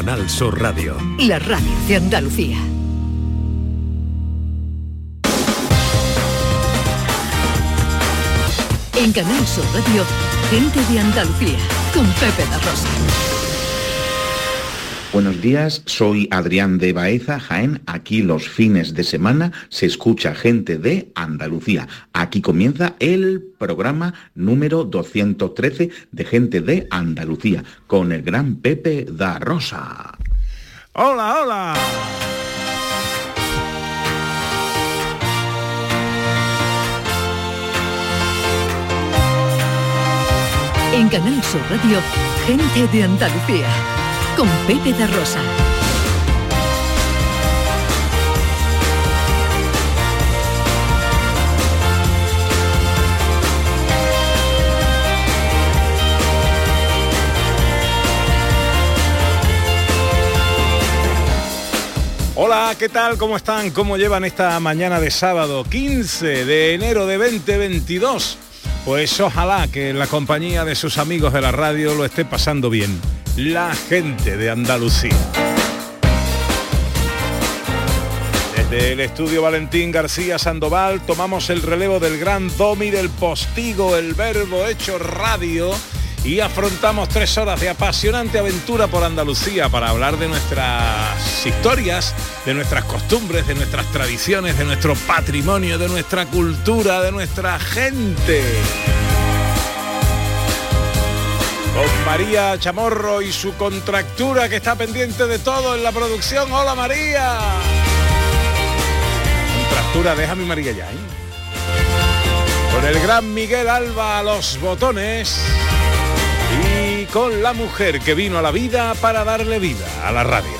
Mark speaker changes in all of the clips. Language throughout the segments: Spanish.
Speaker 1: Canal Sur Radio.
Speaker 2: La radio de Andalucía. En Canal Sur Radio, gente de Andalucía, con Pepe da Rosa.
Speaker 3: Buenos días, soy Adrián de Baeza, Jaén. Aquí los fines de semana se escucha gente de Andalucía. Aquí comienza el programa número 213 de gente de Andalucía con el gran Pepe da Rosa.
Speaker 4: Hola, hola.
Speaker 2: En Canal Sur Radio, gente de Andalucía, con Pepe da Rosa.
Speaker 4: Hola, ¿qué tal? ¿Cómo están? ¿Cómo llevan esta mañana de sábado 15 de enero de 2022? Pues ojalá que en la compañía de sus amigos de la radio lo esté pasando bien. La gente de Andalucía. Desde el estudio Valentín García Sandoval tomamos el relevo del gran Domi del Postigo, el verbo hecho radio y afrontamos tres horas de apasionante aventura por Andalucía para hablar de nuestras historias, de nuestras costumbres, de nuestras tradiciones, de nuestro patrimonio, de nuestra cultura, de nuestra gente. Con María Chamorro y su contractura que está pendiente de todo en la producción. Hola María. Contractura, deja mi María ya. ¿eh? Con el gran Miguel Alba a los botones y con la mujer que vino a la vida para darle vida a la radio.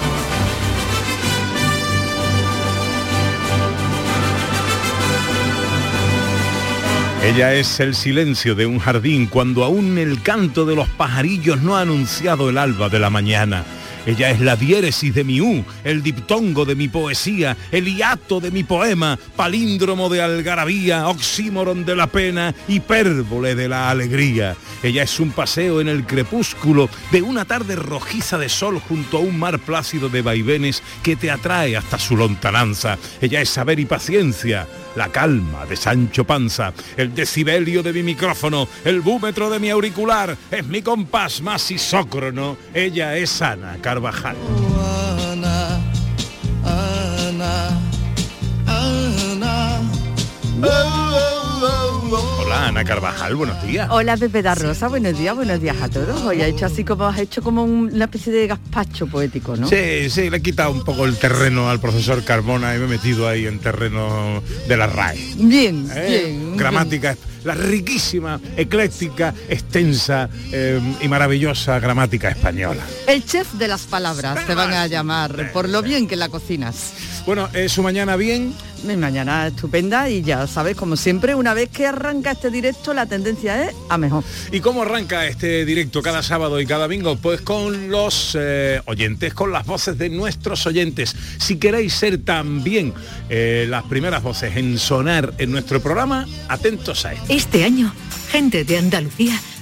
Speaker 4: Ella es el silencio de un jardín cuando aún el canto de los pajarillos no ha anunciado el alba de la mañana. Ella es la diéresis de mi U, el diptongo de mi poesía, el hiato de mi poema, palíndromo de algarabía, oxímoron de la pena, hipérbole de la alegría. Ella es un paseo en el crepúsculo de una tarde rojiza de sol junto a un mar plácido de vaivenes que te atrae hasta su lontananza. Ella es saber y paciencia, la calma de Sancho Panza, el decibelio de mi micrófono, el búmetro de mi auricular, es mi compás más isócrono. Ella es Ana Carvajal. Hola Ana Carvajal, buenos días.
Speaker 5: Hola Pepe da Rosa, buenos días, buenos días a todos. Hoy ha hecho así como has hecho como un- una especie de gazpacho poético, ¿no?
Speaker 4: Sí, sí, le he quitado un poco el terreno al profesor Carmona y me he metido ahí en terreno de la RAE.
Speaker 5: Bien,
Speaker 4: ¿eh?
Speaker 5: bien.
Speaker 4: Gramática, la riquísima, ecléctica, extensa eh, y maravillosa gramática española.
Speaker 5: El chef de las palabras te van a llamar por lo bien que la cocinas.
Speaker 4: Bueno, eh, su mañana bien.
Speaker 5: Mi mañana estupenda y ya sabes, como siempre, una vez que arranca este directo, la tendencia es a mejor.
Speaker 4: ¿Y cómo arranca este directo cada sábado y cada domingo? Pues con los eh, oyentes, con las voces de nuestros oyentes. Si queréis ser también eh, las primeras voces en sonar en nuestro programa, atentos a esto.
Speaker 2: Este año, gente de Andalucía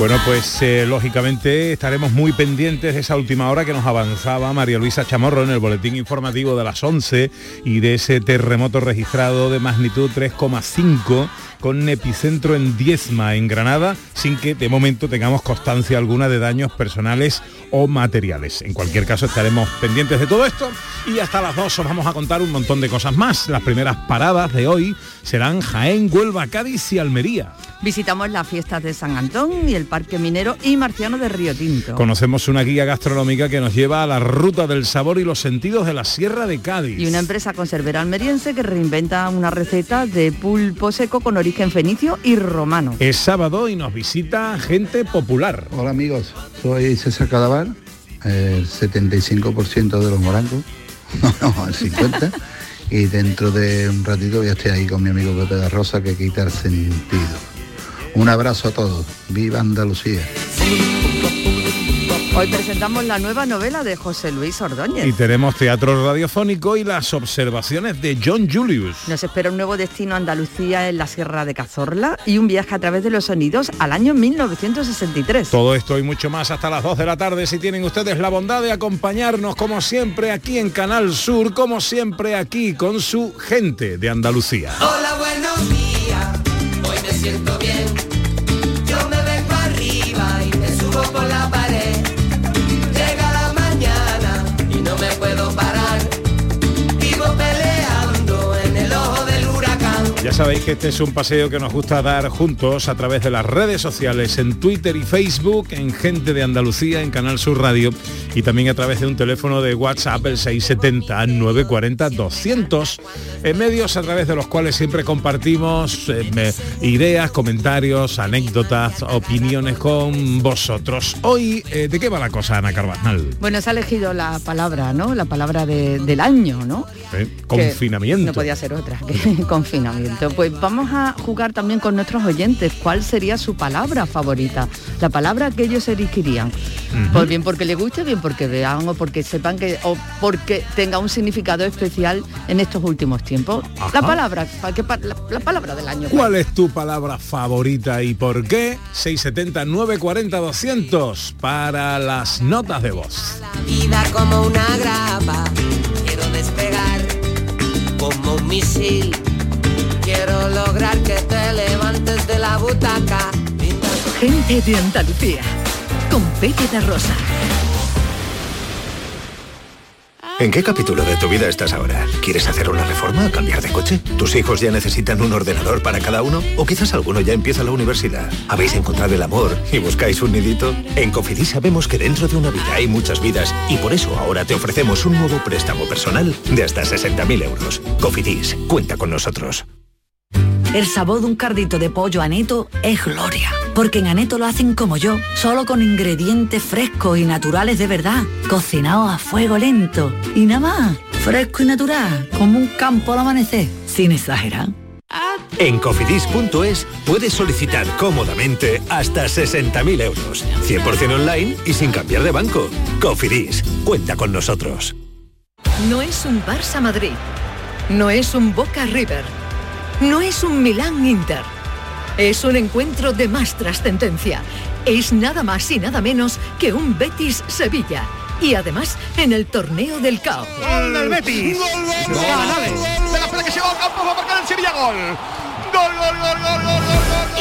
Speaker 4: Bueno, pues eh, lógicamente estaremos muy pendientes de esa última hora que nos avanzaba María Luisa Chamorro en el boletín informativo de las 11 y de ese terremoto registrado de magnitud 3,5 con epicentro en Diezma, en Granada, sin que de momento tengamos constancia alguna de daños personales o materiales. En cualquier caso estaremos pendientes de todo esto y hasta las 2 os vamos a contar un montón de cosas más. Las primeras paradas de hoy serán Jaén, Huelva, Cádiz y Almería.
Speaker 5: Visitamos las fiestas de San Antón y el Parque Minero y Marciano de Río Tinto.
Speaker 4: Conocemos una guía gastronómica que nos lleva a la ruta del sabor y los sentidos de la Sierra de Cádiz.
Speaker 5: Y una empresa conservera almeriense que reinventa una receta de pulpo seco con origen fenicio y romano.
Speaker 4: Es sábado y nos visita gente popular.
Speaker 6: Hola amigos, soy César Cadaval, el 75% de los morancos, no, no, el 50%. y dentro de un ratito voy a estar ahí con mi amigo Pepe de Rosa que quita el sentido. Un abrazo a todos. Viva Andalucía.
Speaker 5: Hoy presentamos la nueva novela de José Luis Ordóñez.
Speaker 4: Y tenemos teatro radiofónico y las observaciones de John Julius.
Speaker 5: Nos espera un nuevo destino a Andalucía en la Sierra de Cazorla y un viaje a través de los sonidos al año 1963.
Speaker 4: Todo esto y mucho más hasta las 2 de la tarde si tienen ustedes la bondad de acompañarnos como siempre aquí en Canal Sur, como siempre aquí con su gente de Andalucía.
Speaker 7: Hola, buenos días. Me siento bien. Yo me vengo arriba y me subo por la pared.
Speaker 4: Ya sabéis que este es un paseo que nos gusta dar juntos a través de las redes sociales, en Twitter y Facebook, en Gente de Andalucía, en Canal Sur Radio y también a través de un teléfono de WhatsApp el 670-940-200, en medios a través de los cuales siempre compartimos eh, me- ideas, comentarios, anécdotas, opiniones con vosotros. Hoy, eh, ¿de qué va la cosa, Ana Carvajal?
Speaker 5: Bueno, se ha elegido la palabra, ¿no? La palabra de- del año, ¿no?
Speaker 4: Eh,
Speaker 5: Que
Speaker 4: Confinamiento.
Speaker 5: No podía ser otra que confinamiento. Pues vamos a jugar también con nuestros oyentes. ¿Cuál sería su palabra favorita? La palabra que ellos elegirían. Pues bien porque les guste, bien porque vean o porque sepan que o porque tenga un significado especial en estos últimos tiempos.
Speaker 4: Ajá.
Speaker 5: La palabra, la, la palabra del año.
Speaker 4: ¿Cuál es tu palabra favorita y por qué? 670-940-200 para las notas de voz.
Speaker 7: Vida como una grapa. Quiero despegar como un misil. Lograr que te levantes de la butaca.
Speaker 2: Gente de Andalucía, con Pepe de Rosa.
Speaker 8: ¿En qué capítulo de tu vida estás ahora? ¿Quieres hacer una reforma? ¿Cambiar de coche? ¿Tus hijos ya necesitan un ordenador para cada uno? ¿O quizás alguno ya empieza la universidad? ¿Habéis encontrado el amor y buscáis un nidito? En Cofidis sabemos que dentro de una vida hay muchas vidas y por eso ahora te ofrecemos un nuevo préstamo personal de hasta 60.000 euros. Cofidis, cuenta con nosotros.
Speaker 9: El sabor de un cardito de pollo aneto es gloria, porque en aneto lo hacen como yo, solo con ingredientes frescos y naturales de verdad, cocinados a fuego lento y nada más, fresco y natural, como un campo al amanecer, sin exagerar.
Speaker 8: En cofidis.es puedes solicitar cómodamente hasta 60.000 euros, 100% online y sin cambiar de banco. Cofidis, cuenta con nosotros.
Speaker 2: No es un Barça Madrid. No es un Boca River. No es un Milán Inter. Es un encuentro de más trascendencia. Es nada más y nada menos que un Betis Sevilla. Y además en el torneo del caos.
Speaker 10: Gol del Betis. Gol, gol, gol. De la pelota que llegó a campo va a marcar el Sevilla gol.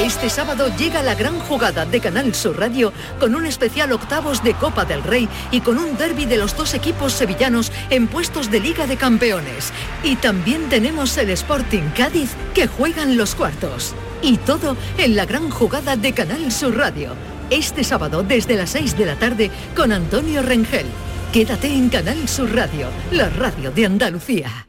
Speaker 2: Este sábado llega la gran jugada de Canal Sur Radio con un especial octavos de Copa del Rey y con un derby de los dos equipos sevillanos en puestos de Liga de Campeones. Y también tenemos el Sporting Cádiz que juegan los cuartos. Y todo en la gran jugada de Canal Sur Radio. Este sábado desde las 6 de la tarde con Antonio Rengel. Quédate en Canal Sur Radio, la radio de Andalucía.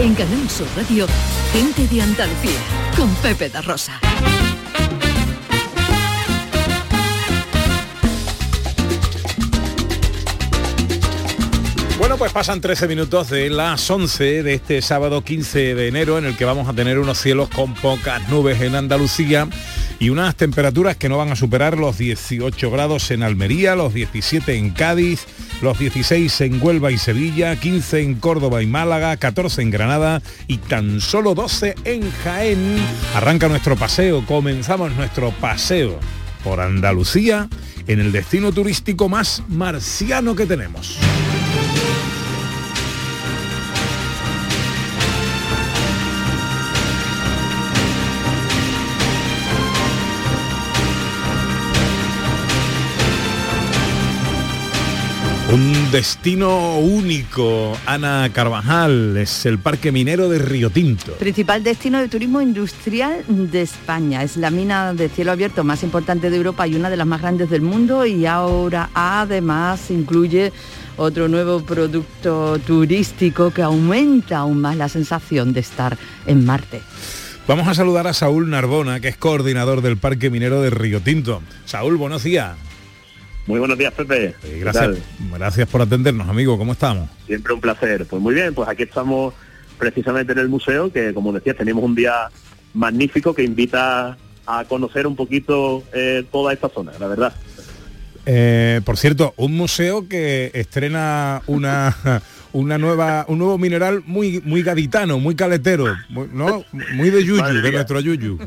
Speaker 2: En Canal Sur Radio, gente de Andalucía, con Pepe da Rosa.
Speaker 4: Bueno, pues pasan 13 minutos de las 11 de este sábado 15 de enero en el que vamos a tener unos cielos con pocas nubes en Andalucía y unas temperaturas que no van a superar los 18 grados en Almería, los 17 en Cádiz, los 16 en Huelva y Sevilla, 15 en Córdoba y Málaga, 14 en Granada y tan solo 12 en Jaén. Arranca nuestro paseo, comenzamos nuestro paseo por Andalucía en el destino turístico más marciano que tenemos. Un destino único, Ana Carvajal, es el Parque Minero de Río Tinto.
Speaker 5: Principal destino de turismo industrial de España. Es la mina de cielo abierto más importante de Europa y una de las más grandes del mundo y ahora además incluye otro nuevo producto turístico que aumenta aún más la sensación de estar en Marte.
Speaker 4: Vamos a saludar a Saúl Narbona, que es coordinador del Parque Minero de Río Tinto. Saúl, buenos días.
Speaker 11: Muy buenos días, Pepe.
Speaker 4: Eh, gracias, gracias por atendernos, amigo. ¿Cómo estamos?
Speaker 11: Siempre un placer. Pues muy bien, pues aquí estamos precisamente en el museo, que como decías, tenemos un día magnífico que invita a conocer un poquito eh, toda esta zona, la verdad.
Speaker 4: Eh, por cierto, un museo que estrena una una nueva un nuevo mineral muy muy gaditano, muy caletero, muy, ¿no? Muy de yuyu, de nuestro yuyu.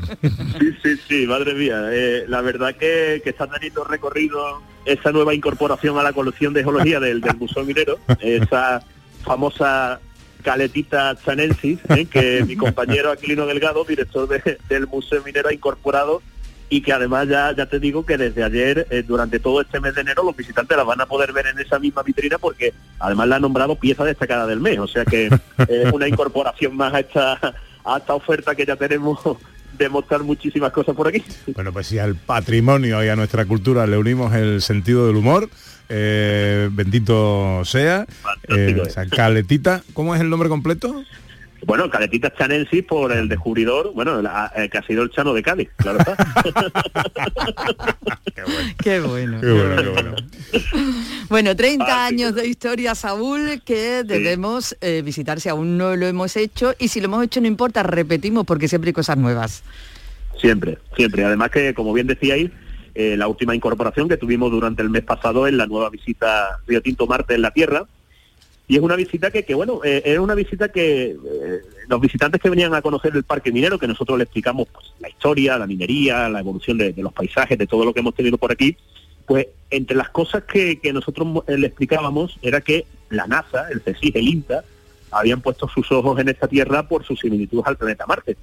Speaker 11: Sí, sí, sí, madre mía. Eh, la verdad que, que está teniendo recorrido esa nueva incorporación a la colección de geología del, del Museo Minero, esa famosa caletita chanensis, ¿eh? que mi compañero Aquilino Delgado, director de- del Museo Minero, ha incorporado y que además ya, ya te digo que desde ayer, eh, durante todo este mes de enero, los visitantes la van a poder ver en esa misma vitrina porque además la han nombrado pieza destacada del mes, o sea que es una incorporación más a esta, a esta oferta que ya tenemos de mostrar muchísimas cosas por aquí.
Speaker 4: Bueno, pues si al patrimonio y a nuestra cultura le unimos el sentido del humor, eh, bendito sea, eh, caletita, ¿cómo es el nombre completo?
Speaker 11: Bueno, Caletita Chanensis por el descubridor, bueno, la- eh, que ha sido el Chano de Cádiz, claro está.
Speaker 5: Qué bueno.
Speaker 4: Qué bueno, qué bueno.
Speaker 5: Bueno, 30 años de historia, Saúl, que debemos eh, visitar si aún no lo hemos hecho y si lo hemos hecho no importa, repetimos porque siempre hay cosas nuevas.
Speaker 11: Siempre, siempre. Además que, como bien decíais, eh, la última incorporación que tuvimos durante el mes pasado es la nueva visita Río Tinto Marte en la Tierra. Y es una visita que, que bueno, eh, era una visita que eh, los visitantes que venían a conocer el parque minero, que nosotros le explicamos pues, la historia, la minería, la evolución de, los paisajes, de todo lo que hemos tenido por aquí, pues entre las cosas que, que nosotros eh, le explicábamos era que la NASA, el CSIC, el INTA, habían puesto sus ojos en esta Tierra por su similitud al planeta Marte.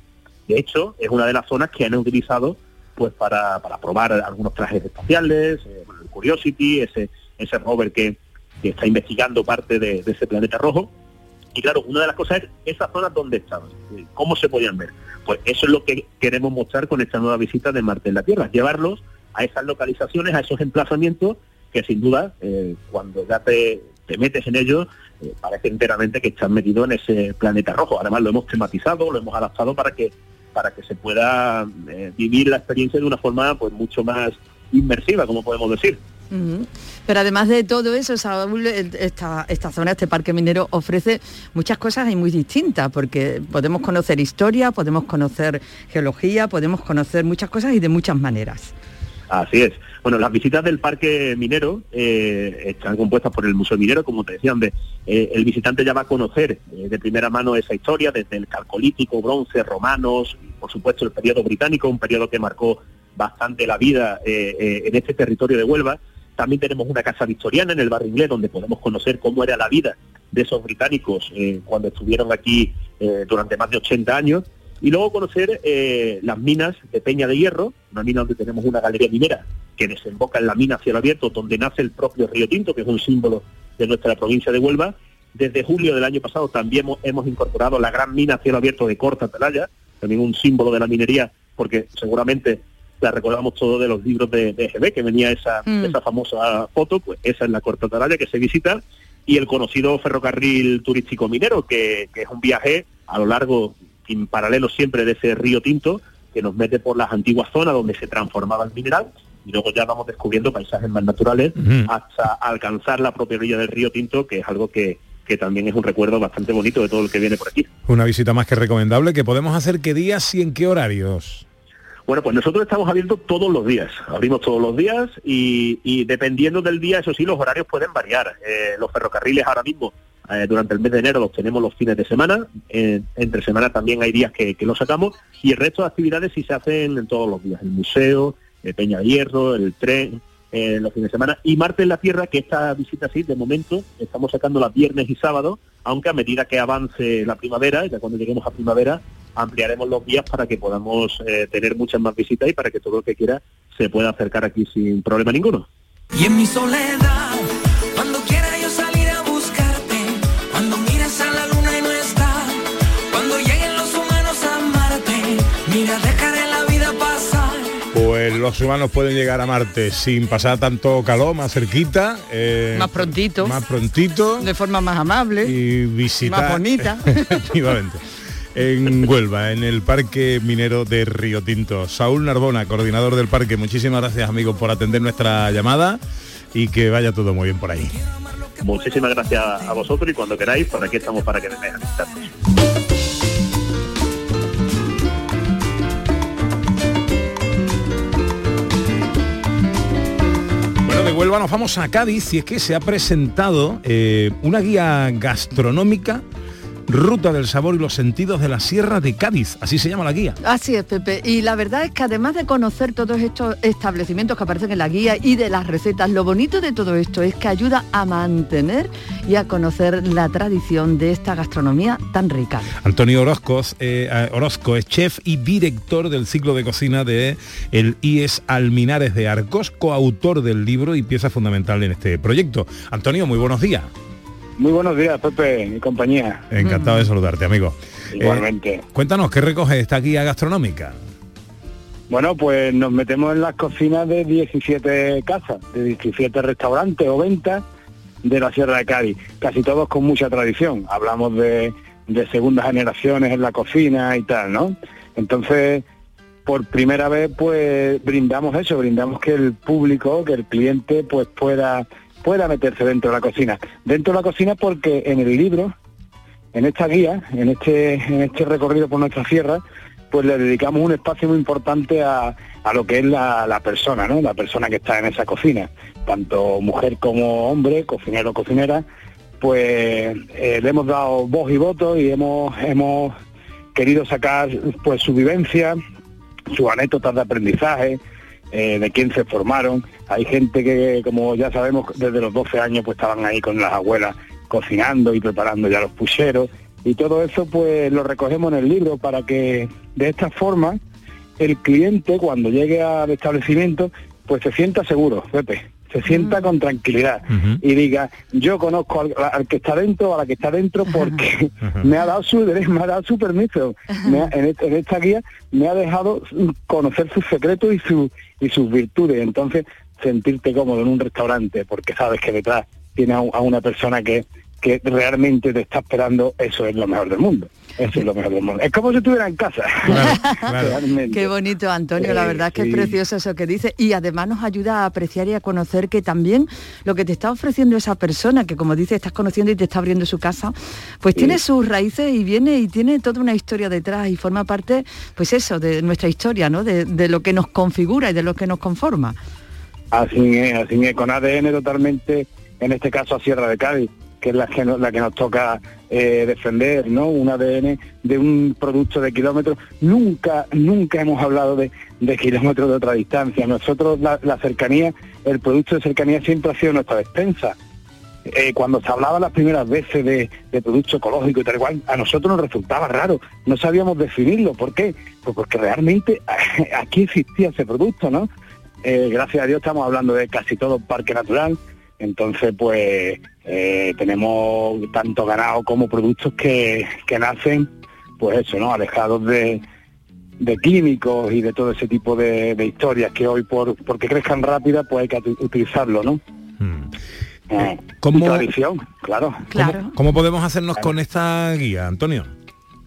Speaker 11: De hecho, es una de las zonas que han utilizado pues para, para probar algunos trajes espaciales, eh, bueno, el Curiosity, ese, ese rover que, que está investigando parte de, ese planeta rojo. Y claro, una de las cosas es esa zona donde estaban, eh, cómo se podían ver. Pues eso es lo que queremos mostrar con esta nueva visita de Marte en la Tierra, llevarlos a esas localizaciones, a esos emplazamientos que sin duda, eh, cuando ya te, te metes en ellos, eh, parece enteramente que estás metido en ese planeta rojo. Además lo hemos tematizado, lo hemos adaptado para que para que se pueda vivir la experiencia de una forma pues mucho más inmersiva, como podemos decir.
Speaker 5: Pero además de todo eso, el- esta, esta zona, este parque minero, ofrece muchas cosas y muy distintas, porque podemos conocer historia, podemos conocer geología, podemos conocer muchas cosas y de muchas maneras.
Speaker 11: Así es. Bueno, las visitas del parque minero eh, están compuestas por el Museo Minero, como te decía, donde eh, el visitante ya va a conocer eh, de primera mano esa historia, desde el calcolítico, bronce, romanos, por supuesto el periodo británico, un periodo que marcó bastante la vida eh, eh, en este territorio de Huelva. También tenemos una casa victoriana en el barrio inglés, donde podemos conocer cómo era la vida de esos británicos eh, cuando estuvieron aquí eh, durante más de 80 años. Y luego conocer eh, las minas de Peña de Hierro, una mina donde tenemos una galería minera que desemboca en la mina cielo abierto, donde nace el propio Río Tinto, que es un símbolo de nuestra provincia de Huelva. Desde julio del año pasado también hemos, incorporado la gran mina cielo abierto de Corta Atalaya, también un símbolo de la minería, porque seguramente la recordamos todos de los libros de, de EGB, que venía esa,
Speaker 12: Mm.
Speaker 11: esa famosa foto, pues esa es la Corta Atalaya que se visita, y el conocido ferrocarril turístico minero, que, que es un viaje a lo largo, en paralelo siempre de ese río Tinto, que nos mete por las antiguas zonas donde se transformaba el mineral, y luego ya vamos descubriendo paisajes más naturales hasta alcanzar la propia orilla del río Tinto, que es algo que, que también es un recuerdo bastante bonito de todo lo que viene por aquí.
Speaker 4: Una visita más que recomendable, que podemos hacer qué días y en qué horarios.
Speaker 11: Bueno, pues nosotros estamos abiertos todos los días, abrimos todos los días y, y dependiendo del día, eso sí, los horarios pueden variar. Eh, los ferrocarriles ahora mismo, eh, durante el mes de enero, los tenemos los fines de semana, entre semana también hay días que, que los sacamos. Y el resto de actividades sí se hacen en todos los días, el museo, el Peña Hierro, el tren, eh, los fines de semana. Y Marte en la Tierra, que esta visita sí, de momento, estamos sacando las viernes y sábados, aunque a medida que avance la primavera, ya cuando lleguemos a primavera, ampliaremos los días para que podamos eh, tener muchas más visitas y para que todo el que quiera se pueda acercar aquí sin problema ninguno.
Speaker 7: Y en mi soledad, los humanos
Speaker 4: pueden llegar a Marte sin pasar tanto calor, más cerquita. eh,
Speaker 5: Más prontito.
Speaker 4: Más prontito.
Speaker 5: De forma más amable.
Speaker 4: Y visitar.
Speaker 5: Más bonita.
Speaker 4: Efectivamente. En Huelva, en el Parque Minero de Río Tinto. Saúl Narbona, coordinador del parque, muchísimas gracias amigos por atender nuestra llamada y que vaya todo muy bien por ahí.
Speaker 11: Muchísimas gracias a vosotros y cuando queráis, por aquí estamos para que vengáis a
Speaker 4: de Huelva nos vamos a Cádiz y es que se ha presentado eh, una guía gastronómica Ruta del sabor y los sentidos de la Sierra de Cádiz, así se llama la guía.
Speaker 5: Así es, Pepe. Y la verdad es que además de conocer todos estos establecimientos que aparecen en la guía y de las recetas, lo bonito de todo esto es que ayuda a mantener y a conocer la tradición de esta gastronomía tan rica.
Speaker 4: Antonio Orozco, eh, Orozco es chef y director del ciclo de cocina de el IES Alminares de Arcos, coautor del libro y pieza fundamental en este proyecto. Antonio, muy buenos días.
Speaker 12: Muy buenos días, Pepe y compañía.
Speaker 4: Encantado de saludarte, amigo.
Speaker 12: Igualmente.
Speaker 4: Eh, cuéntanos, ¿qué recoge esta guía gastronómica?
Speaker 12: Bueno, pues nos metemos en las cocinas de 17 casas, de 17 restaurantes o ventas de la Sierra de Cádiz, casi todos con mucha tradición. Hablamos de, de segundas generaciones en la cocina y tal, ¿no? Entonces, por primera vez, pues brindamos eso, brindamos que el público, que el cliente, pues pueda pueda meterse dentro de la cocina. Dentro de la cocina porque en el libro, en esta guía, en este, en este recorrido por nuestra sierra, pues le dedicamos un espacio muy importante a, a lo que es la, la, persona, ¿no? La persona que está en esa cocina, tanto mujer como hombre, cocinero o cocinera, pues eh, le hemos dado voz y voto y hemos, hemos querido sacar pues su vivencia, sus anécdotas de aprendizaje, eh, de quién se formaron. Hay gente que, como ya sabemos, desde los 12 años pues estaban ahí con las abuelas cocinando y preparando ya los pucheros. Y todo eso pues lo recogemos en el libro para que de esta forma el cliente cuando llegue al establecimiento pues se sienta seguro, Pepe, se sienta con tranquilidad y diga, yo conozco al, al, que está dentro o a la que está dentro porque me ha dado su derecho, me ha dado su permiso. Me ha- en, et- en esta guía me ha dejado conocer sus secretos y, su, y sus virtudes. Entonces, sentirte cómodo en un restaurante porque sabes que detrás tiene a, a una persona que, que realmente te está esperando, eso es lo mejor del mundo. Eso es lo mejor del mundo. Es como si estuviera en casa.
Speaker 5: Qué bonito, Antonio, la
Speaker 12: Eh,
Speaker 5: verdad es que
Speaker 12: sí.
Speaker 5: es precioso eso que dice y además nos ayuda a apreciar y a conocer que también lo que te está ofreciendo esa persona, que como dice, estás conociendo y te está abriendo su casa, pues tiene sus raíces y viene y tiene toda una historia detrás y forma parte, pues eso, de nuestra historia, ¿no? De, de lo que nos configura y de lo que nos conforma.
Speaker 12: Así es, así es, con ADN totalmente, en este caso a Sierra de Cádiz, que es la que, nos- toca eh, defender, ¿no? Un ADN de un producto de kilómetros. Nunca, nunca hemos hablado de, kilómetros de otra distancia. Nosotros la, cercanía, el producto de cercanía siempre ha sido nuestra despensa. Eh, cuando se hablaba las primeras veces de, producto ecológico y tal igual, a nosotros nos resultaba raro, no sabíamos definirlo. ¿Por qué? Pues porque realmente aquí existía ese producto, ¿no? Eh, gracias a Dios estamos hablando de casi todo parque natural, entonces pues eh, tenemos tanto ganado como productos que, que nacen, pues eso, ¿no? Alejados de, de químicos y de todo ese tipo de, de historias que hoy por porque crezcan rápidas pues hay que ut- utilizarlo, ¿no? Eh,
Speaker 4: ¿Cómo-
Speaker 12: y tradición, claro.
Speaker 5: Claro.
Speaker 4: ¿Cómo podemos hacernos con esta guía, Antonio?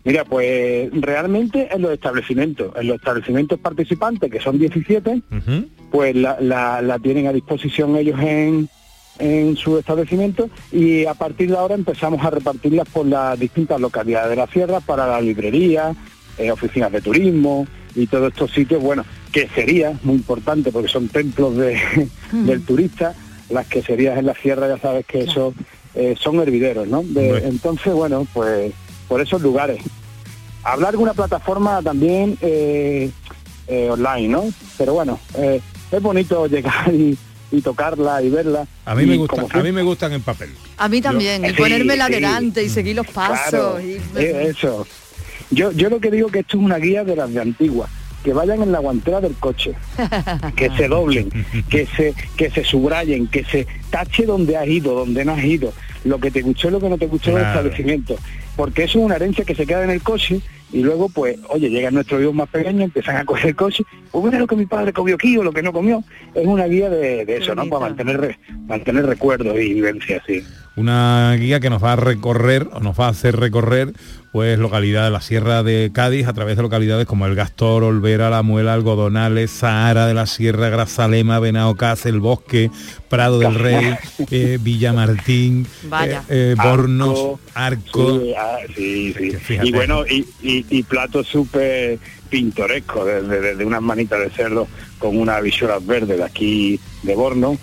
Speaker 12: Mira, pues realmente en los establecimientos, en los establecimientos participantes, que son 17, pues la, la- la tienen a disposición ellos en, en su establecimiento y a partir de ahora empezamos a repartirlas por las distintas localidades de la sierra para la librería, eh, oficinas de turismo y todos estos sitios, bueno, que sería muy importante porque son templos de, del turista, las queserías en la sierra ya sabes que eso eh, son hervideros, ¿no? De- entonces, bueno, pues por esos lugares. Hablar de una plataforma también eh, eh, online, ¿no? Pero bueno, eh, es bonito llegar y, y tocarla y verla.
Speaker 4: A mí me gusta, a mí me gustan en papel.
Speaker 5: A mí también, y
Speaker 12: Sí,
Speaker 5: ponérmela
Speaker 12: sí.
Speaker 5: delante y seguir los pasos.
Speaker 12: Claro,
Speaker 5: y-
Speaker 12: eso. Yo, yo lo que digo que esto es una guía de las de antiguas, que vayan en la guantera del coche, que se doblen, que se, que se subrayen, que se tache donde has ido, donde no has ido, lo que te gustó y lo que no te gustó del
Speaker 4: Claro.
Speaker 12: establecimiento. Porque eso es una herencia que se queda en el coche y luego, pues, oye, llegan nuestros hijos más pequeños, empiezan a coger el coche, pues mira lo que mi padre comió aquí o lo que no comió. Es una guía de, de eso, ¿no? Para mantener, mantener recuerdos y vivencias, sí.
Speaker 4: Una guía que nos va a recorrer o nos va a hacer recorrer pues localidades de la Sierra de Cádiz a través de localidades como El Gastor, Olvera, La Muela, Algodonales, Sahara de la Sierra, Grazalema, Benaocaz, El Bosque, Prado del Rey, eh, Villamartín,
Speaker 5: Vaya.
Speaker 4: eh, eh, Bornos, Arco.
Speaker 12: Sí, ah, sí, sí.
Speaker 4: fíjate.
Speaker 12: Y bueno, y, y, y platos súper pintorescos, desde, desde unas manitas de cerdo con unas visuras verdes de aquí de Borno,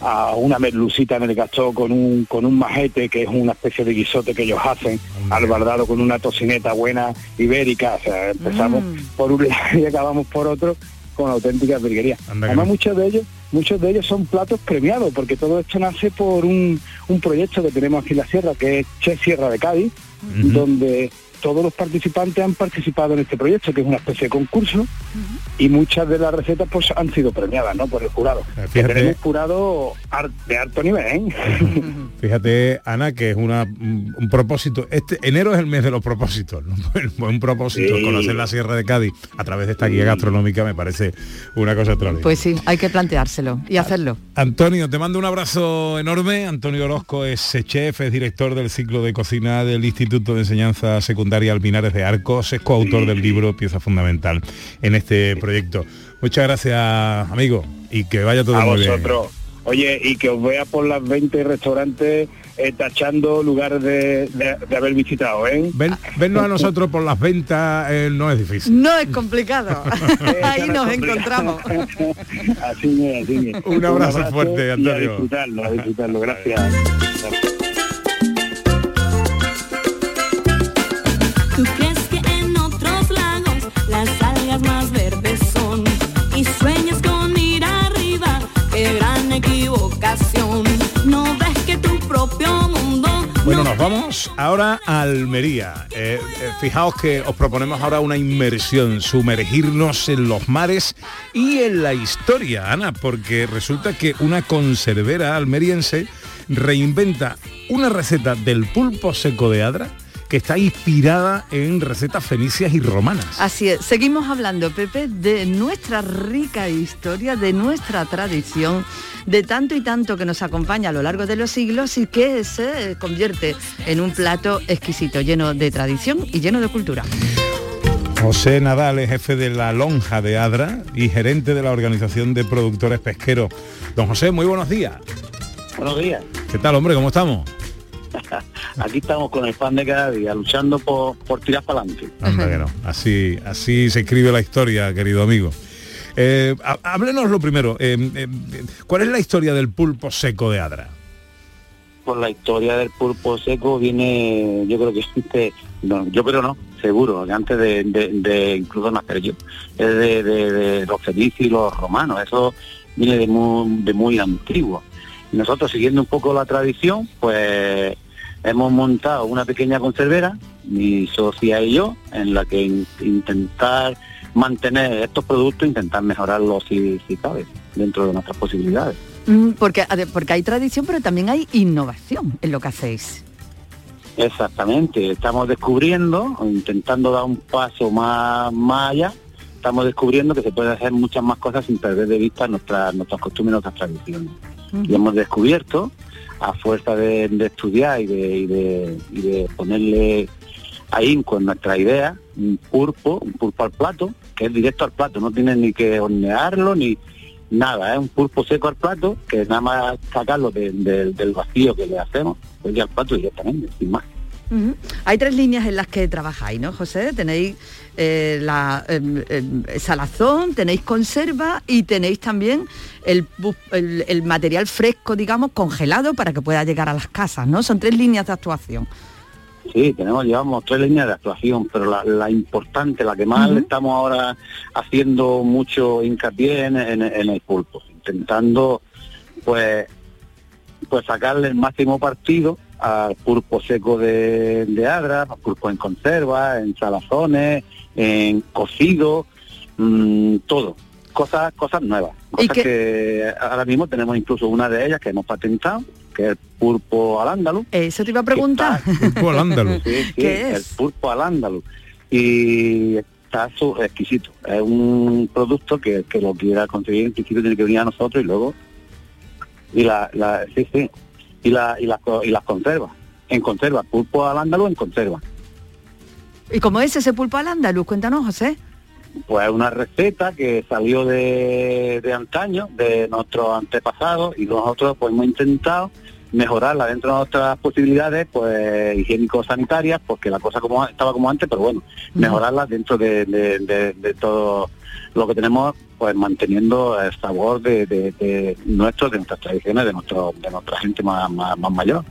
Speaker 12: a una merlucita en el gastó con un, con un majete, que es una especie de guisote que ellos hacen, al bardado con una tocineta buena ibérica. O sea, empezamos por un lado y acabamos por otro con auténticas
Speaker 4: que
Speaker 12: Además, muchos de ellos muchos de ellos son platos premiados porque todo esto nace por un, un proyecto que tenemos aquí en la sierra que es Che Sierra de Cádiz donde todos los participantes han participado en este proyecto que es una especie de concurso y muchas de las recetas pues han sido premiadas ¿no? por el jurado Que
Speaker 4: fíjate.
Speaker 12: tenemos jurado de alto nivel ¿eh?
Speaker 4: Fíjate, Ana, que es una, un un propósito. Este enero es el mes de los propósitos. ¿no? Un propósito,
Speaker 12: Sí.
Speaker 4: conocer la Sierra de Cádiz a través de esta guía gastronómica me parece una cosa extraordinaria.
Speaker 5: Pues sí, hay que planteárselo y hacerlo.
Speaker 4: Antonio, te mando un abrazo enorme. Antonio Orozco es eh, chef, es director del ciclo de cocina del Instituto de Enseñanza Secundaria Alpinares de Arcos, es coautor del libro Pieza Fundamental en este proyecto. Muchas gracias, amigo, y que vaya todo
Speaker 12: a
Speaker 4: muy bien.
Speaker 12: vosotros oye y que os vea por las 20 restaurantes eh, tachando lugares de, de- de haber visitado ¿eh?
Speaker 4: Ven, vernos a nosotros por las ventas eh, no es difícil.
Speaker 5: No es complicado. Ahí nos encontramos.
Speaker 12: así es, así es.
Speaker 4: Un abrazo fuerte,
Speaker 12: y a
Speaker 4: Antonio.
Speaker 12: disfrutarlo, a disfrutarlo, gracias.
Speaker 13: ¿Tú crees que en otros lagos las algas más verdes son? Y sueñas con ir arriba, qué gran equivocación. No ves que tu propio mundo
Speaker 4: Bueno, nos vamos ahora a Almería. Eh, eh, fijaos que os proponemos ahora una inmersión, sumergirnos en los mares y en la historia, Ana, porque resulta que una conservera almeriense reinventa una receta del pulpo seco de Adra que está inspirada en recetas fenicias y romanas.
Speaker 5: Así es, seguimos hablando, Pepe, de nuestra rica historia, de nuestra tradición, de tanto y tanto que nos acompaña a lo largo de los siglos y que se convierte en un plato exquisito, lleno de tradición y lleno de cultura.
Speaker 4: José Nadal es jefe de la lonja de Adra y gerente de la Organización de Productores Pesqueros. Don José, muy buenos días.
Speaker 14: Buenos días.
Speaker 4: ¿Qué tal, hombre? ¿Cómo estamos?
Speaker 14: Aquí estamos con el pan de cada día, luchando por, por tirar para adelante.
Speaker 4: No. Así, así se escribe la historia, querido amigo. Eh, há- háblenos lo primero. eh, eh, ¿Cuál es la historia del pulpo seco de Adra?
Speaker 14: Por la historia del pulpo seco viene, yo creo que existe, no, yo creo no, seguro, antes de, de- de incluso nacer yo, es de, de- de los fenicios y los romanos, eso viene de muy, de muy antiguo. Y nosotros siguiendo un poco la tradición, pues hemos montado una pequeña conservera, mi socia y yo, en la que in- intentar mantener estos productos, intentar mejorarlos si, si cabe, dentro de nuestras posibilidades.
Speaker 5: Mm, Porque, porque hay tradición, pero también hay innovación en lo que hacéis.
Speaker 14: Exactamente, estamos descubriendo, intentando dar un paso más, más allá, estamos descubriendo que se puede hacer muchas más cosas sin perder de vista nuestras nuestras costumbres nuestras tradiciones. Y hemos descubierto, a fuerza de, estudiar y de, ponerle ahínco en nuestra idea, un pulpo, un pulpo al plato, que es directo al plato, no tiene ni que hornearlo, ni, nada, es un pulpo seco al plato, que nada más sacarlo de- de- del vacío que le hacemos, pues ya al plato directamente, sin más.
Speaker 5: Hay tres líneas en las que trabajáis, ¿no, José? Tenéis eh, la em, em, salazón, tenéis conserva y tenéis también el, bu- el- el material fresco, digamos, congelado para que pueda llegar a las casas, ¿no? Son tres líneas de actuación.
Speaker 14: Sí, tenemos, llevamos tres líneas de actuación, pero la, la importante, la que más le estamos ahora haciendo mucho hincapié en, en- en el pulpo, intentando pues pues sacarle el máximo partido al pulpo seco de, de Adra, al pulpo en conserva, en salazones, en cocido, mm, todo. Cosas, cosas nuevas.
Speaker 5: ¿Y
Speaker 14: Cosas que ahora mismo tenemos incluso una de ellas que hemos patentado, que es el pulpo al ándalo.
Speaker 5: Eso te iba a preguntar.
Speaker 4: Pulpo al ándalo.
Speaker 14: Sí, sí,
Speaker 5: ¿Qué
Speaker 14: el
Speaker 5: es?
Speaker 14: pulpo al ándalo. Y está su- exquisito. Es un producto que, que lo quiera conseguir en principio tiene que venir a nosotros y luego y la, la sí, sí. Y la y las y las conservas. En conserva, pulpo al ándalo en conserva.
Speaker 5: ¿Y cómo es ese pulpo al andaluz? Cuéntanos, José.
Speaker 14: Pues es una receta que salió de, de antaño, de nuestros antepasados, y nosotros pues hemos intentado mejorarla dentro de nuestras posibilidades pues higiénico-sanitarias, porque la cosa como estaba como antes, pero bueno, mejorarla dentro de, de- de- de todo lo que tenemos, pues manteniendo el sabor de, de- de nuestro, de nuestras tradiciones, de nuestro, de nuestra gente más, más, más mayor.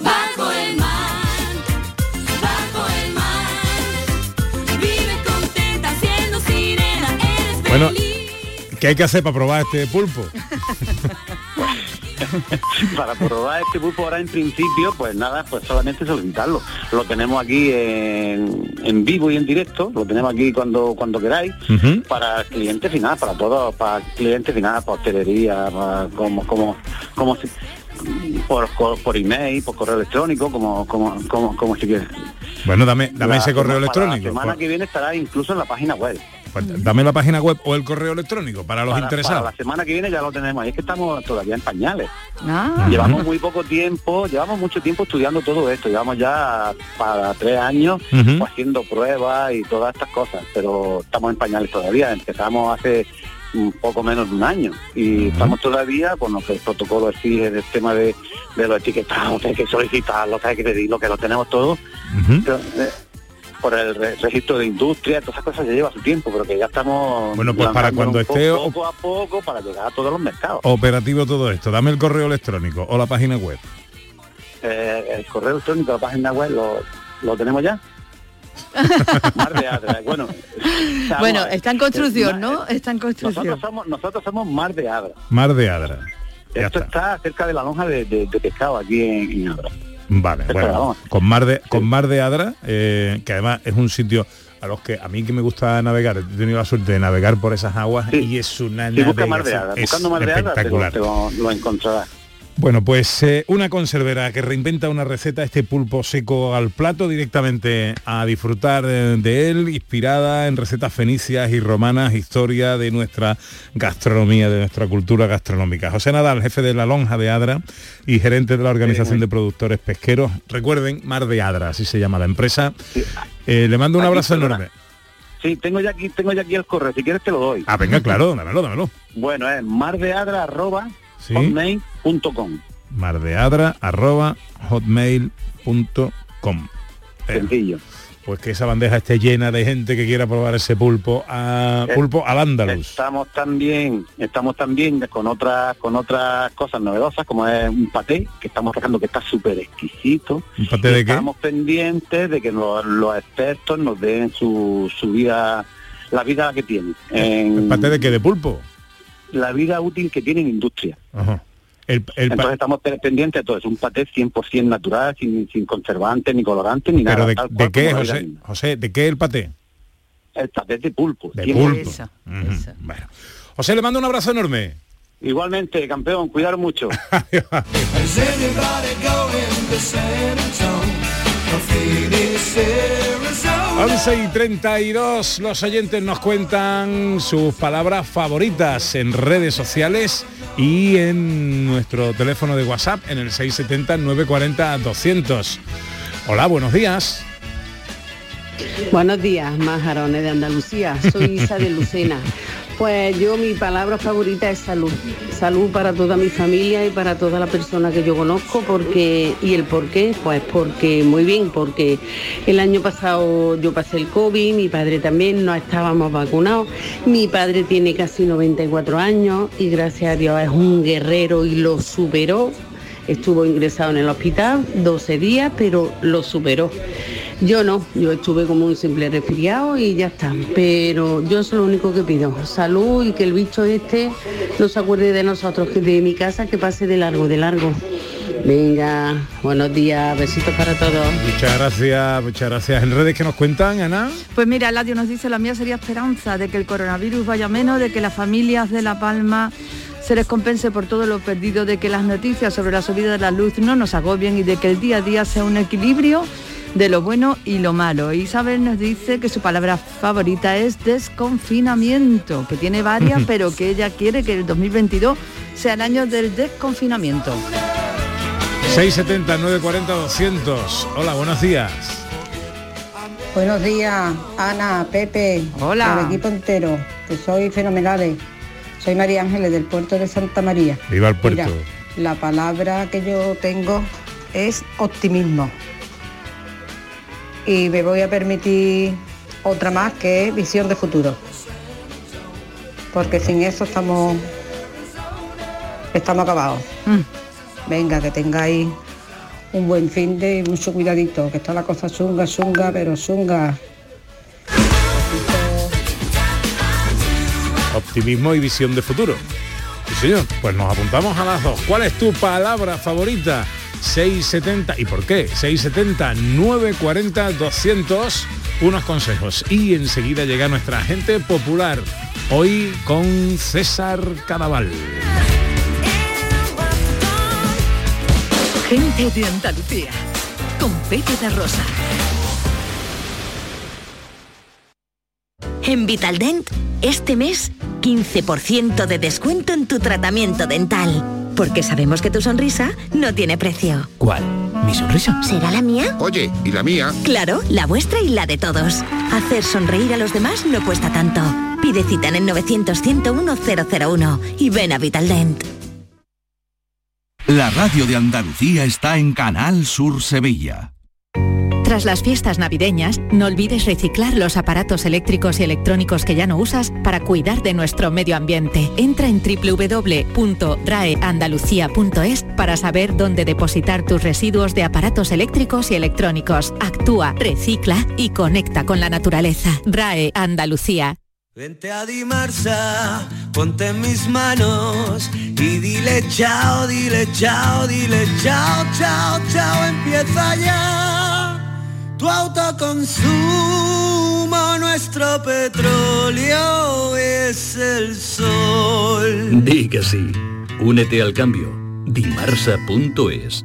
Speaker 13: Bajo el mar, bajo el mar, vive contenta siendo sirena, eres
Speaker 4: Bueno. ¿qué hay que hacer para probar este pulpo?
Speaker 14: para probar este pulpo ahora en principio, pues nada, pues solamente solicitarlo. Lo tenemos aquí en, en vivo y en directo, lo tenemos aquí cuando cuando queráis,
Speaker 4: Ujú.
Speaker 14: para cliente final, para todos, para cliente final, para hostelería, para- como como como si por, por, email, por correo electrónico, como como como, como si quieres.
Speaker 4: Bueno, dame, dame
Speaker 14: La
Speaker 4: ese correo electrónico.
Speaker 14: La semana que viene estará incluso en la página web.
Speaker 4: Pues dame la página web o el correo electrónico para los
Speaker 14: Para-
Speaker 4: interesados.
Speaker 14: para la semana que viene ya lo tenemos. Y es que estamos todavía en pañales.
Speaker 5: Ah.
Speaker 14: Llevamos muy poco tiempo, llevamos mucho tiempo estudiando todo esto, llevamos ya para tres años pues, haciendo pruebas y todas estas cosas, pero estamos en pañales todavía, empezamos hace un poco menos de un año y estamos todavía con lo que el protocolo exige del tema de, de los etiquetados, que hay que solicitarlo, que hay que pedirlo, que lo tenemos todo, pero, eh, por el re- registro de industria, todas esas cosas ya lleva su tiempo, pero que ya estamos
Speaker 4: Bueno, pues para cuando esté
Speaker 14: poco,
Speaker 4: o-
Speaker 14: poco a poco para llegar a todos los mercados.
Speaker 4: Operativo todo esto. Dame el correo electrónico o la página web.
Speaker 14: Eh, el correo electrónico, la página web, lo, lo tenemos ya. Mar de Adra. Bueno, vamos
Speaker 5: Bueno,
Speaker 14: ver.
Speaker 5: está en construcción,
Speaker 14: Eh,
Speaker 5: ¿no? Está en construcción.
Speaker 14: Nosotros somos, nosotros somos Mar de Adra.
Speaker 4: Mar de Adra. Ya
Speaker 14: Esto
Speaker 4: está.
Speaker 14: está cerca de la lonja de, de- de pescado aquí en, en Adra.
Speaker 4: Vale, bueno,
Speaker 14: vamos.
Speaker 4: con Mar de, con Mar de Adra, eh, que además es un sitio a los que a mí que me gusta navegar, he tenido la suerte de navegar por esas aguas y es una
Speaker 14: busca Mar de Adra,
Speaker 4: es
Speaker 14: buscando Mar de Adra te
Speaker 4: espectacular.
Speaker 14: te lo- lo encontrarás.
Speaker 4: Bueno, pues eh, una conservera que reinventa una receta, este pulpo seco al plato, directamente a disfrutar eh, de él, inspirada en recetas fenicias y romanas, historia de nuestra gastronomía, de nuestra cultura gastronómica. José Nadal, jefe de la Lonja de Adra y gerente de la Organización de Productores Pesqueros. Recuerden, Mar de Adra, así se llama la empresa. Eh, le mando un abrazo enorme.
Speaker 14: Sí, tengo ya aquí, tengo ya aquí el correo, si quieres te lo doy.
Speaker 4: Ah, venga, claro, dámelo, dámelo.
Speaker 14: Bueno, es mardeadra arroba
Speaker 4: Sí. Mardeadra arroba hotmail.com. Eh,
Speaker 14: Sencillo.
Speaker 4: Pues que esa bandeja esté llena de gente que quiera probar ese pulpo a
Speaker 14: Eh,
Speaker 4: pulpo al andaluz.
Speaker 14: Estamos también, estamos también con otras con otras cosas novedosas, como es un paté, que estamos sacando que está súper exquisito.
Speaker 4: ¿Un paté de qué?
Speaker 14: Estamos pendientes de que los, los expertos nos den su, su vida, la vida que tienen. En
Speaker 4: ¿El paté de qué? ¿De pulpo?
Speaker 14: La vida útil que tiene en industria.
Speaker 4: Ajá. El, el pa-
Speaker 14: Entonces estamos pe- pendientes de todo, es un paté 100% natural, sin, sin conservantes, ni colorantes, ni
Speaker 4: ¿Pero
Speaker 14: nada.
Speaker 4: de,
Speaker 14: tal
Speaker 4: de
Speaker 14: cual
Speaker 4: qué, José? José, ¿de qué el paté?
Speaker 14: El paté de pulpo.
Speaker 4: De
Speaker 14: 100%.
Speaker 4: pulpo. Bueno. José, le mando un abrazo enorme.
Speaker 14: Igualmente, campeón, cuidar mucho.
Speaker 4: 11 y 32, los oyentes nos cuentan sus palabras favoritas en redes sociales y en nuestro teléfono de WhatsApp en el 670-940-200. Hola, buenos días.
Speaker 15: Buenos días, majarones de Andalucía. Soy Isa de Lucena. Pues yo mi palabra favorita es salud. Salud para toda mi familia y para toda la persona que yo conozco porque y el por qué, pues porque muy bien, porque el año pasado yo pasé el COVID, mi padre también, no estábamos vacunados. Mi padre tiene casi 94 años y gracias a Dios es un guerrero y lo superó. Estuvo ingresado en el hospital 12 días, pero lo superó. Yo no, yo estuve como un simple resfriado y ya está. Pero yo es lo único que pido, salud y que el bicho este no se acuerde de nosotros, que de mi casa que pase de largo, de largo. Venga, buenos días, besitos para todos.
Speaker 4: Muchas gracias, muchas gracias. ¿En redes que nos cuentan, Ana?
Speaker 5: Pues mira, Ladio nos dice, la mía sería esperanza de que el coronavirus vaya menos, de que las familias de La Palma se les compense por todo lo perdido, de que las noticias sobre la subida de la luz no nos agobien y de que el día a día sea un equilibrio de lo bueno y lo malo. Isabel nos dice que su palabra favorita es desconfinamiento, que tiene varias, pero que ella quiere que el 2022 sea el año del desconfinamiento.
Speaker 4: 670 940 200. Hola, buenos días.
Speaker 16: Buenos días, Ana, Pepe,
Speaker 5: Hola.
Speaker 16: al equipo entero, que soy fenomenales. Soy María Ángeles del puerto de Santa María.
Speaker 4: Viva el puerto.
Speaker 16: Mira, la palabra que yo tengo es optimismo. Y me voy a permitir otra más que es visión de futuro. Porque sin eso estamos estamos acabados. Venga, que tengáis un buen fin de y mucho cuidadito, que está la cosa chunga, chunga, pero chunga.
Speaker 4: Optimismo y visión de futuro. Sí, señor. Pues nos apuntamos a las dos. ¿Cuál es tu palabra favorita? 670. ¿Y por qué? 670 940 200. Unos consejos. Y enseguida llega nuestra agente popular. Hoy con César Cadaval.
Speaker 2: Gente de Andalucía, con Pepe de Rosa.
Speaker 17: En Vitaldent, este mes, 15% de descuento en tu tratamiento dental. Porque sabemos que tu sonrisa no tiene precio.
Speaker 18: ¿Cuál? ¿Mi sonrisa?
Speaker 17: ¿Será la mía?
Speaker 18: Oye, ¿y la mía?
Speaker 17: Claro, la vuestra y la de todos. Hacer sonreír a los demás no cuesta tanto. Pide cita en el 900-101-001 y ven a Vitaldent.
Speaker 1: La radio de Andalucía está en Canal Sur Sevilla.
Speaker 19: Tras las fiestas navideñas, no olvides reciclar los aparatos eléctricos y electrónicos que ya no usas para cuidar de nuestro medio ambiente. Entra en www.raeandalucía.es para saber dónde depositar tus residuos de aparatos eléctricos y electrónicos. Actúa, recicla y conecta con la naturaleza. RAE Andalucía.
Speaker 7: Vente a ponte mis manos y dile chao, dile chao, dile chao, chao, chao, empieza ya tu autoconsumo, nuestro petróleo es el sol.
Speaker 20: Di que sí. Únete al cambio. Dimarsa.es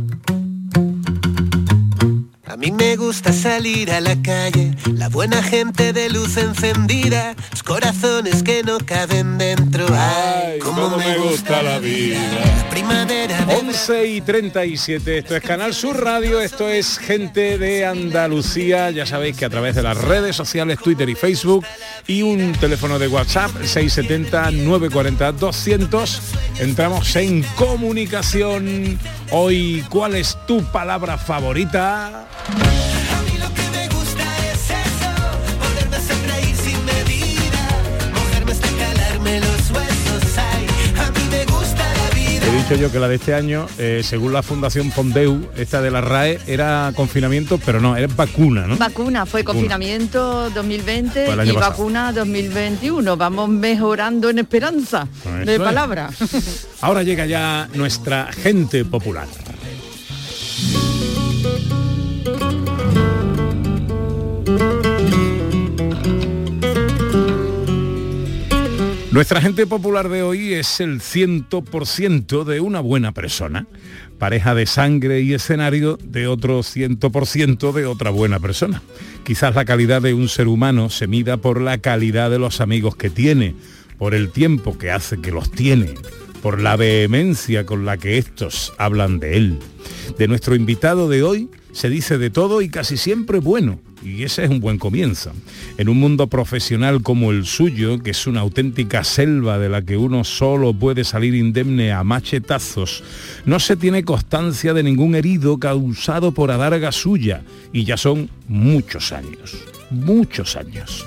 Speaker 7: A mí me gusta salir a la calle, la buena gente de luz encendida, los corazones que no caben dentro. Ay, cómo me gusta la vida. Primavera de
Speaker 4: 11 y 37, esto es Canal Sur Radio, esto es Gente de Andalucía, ya sabéis que a través de las redes sociales, Twitter y Facebook, y un teléfono de WhatsApp, 670-940-200, entramos en comunicación. Hoy, ¿cuál es tu palabra favorita? Dicho yo que la de este año, eh, según la Fundación Fondeu, esta de la RAE, era confinamiento, pero no, era vacuna, ¿no?
Speaker 5: Vacuna, fue confinamiento 2020
Speaker 4: Fue el año
Speaker 5: y
Speaker 4: pasado.
Speaker 5: vacuna 2021. Vamos mejorando en esperanza
Speaker 4: Eso
Speaker 5: de
Speaker 4: es.
Speaker 5: palabra.
Speaker 4: Ahora llega ya nuestra gente popular. Nuestra gente popular de hoy es el 100% de una buena persona, pareja de sangre y escenario de otro 100% de otra buena persona. Quizás la calidad de un ser humano se mida por la calidad de los amigos que tiene, por el tiempo que hace que los tiene, por la vehemencia con la que estos hablan de él. De nuestro invitado de hoy se dice de todo y casi siempre bueno, y ese es un buen comienzo. En un mundo profesional como el suyo, que es una auténtica selva de la que uno solo puede salir indemne a machetazos, no se tiene constancia de ningún herido causado por adarga suya, y ya son muchos años muchos años.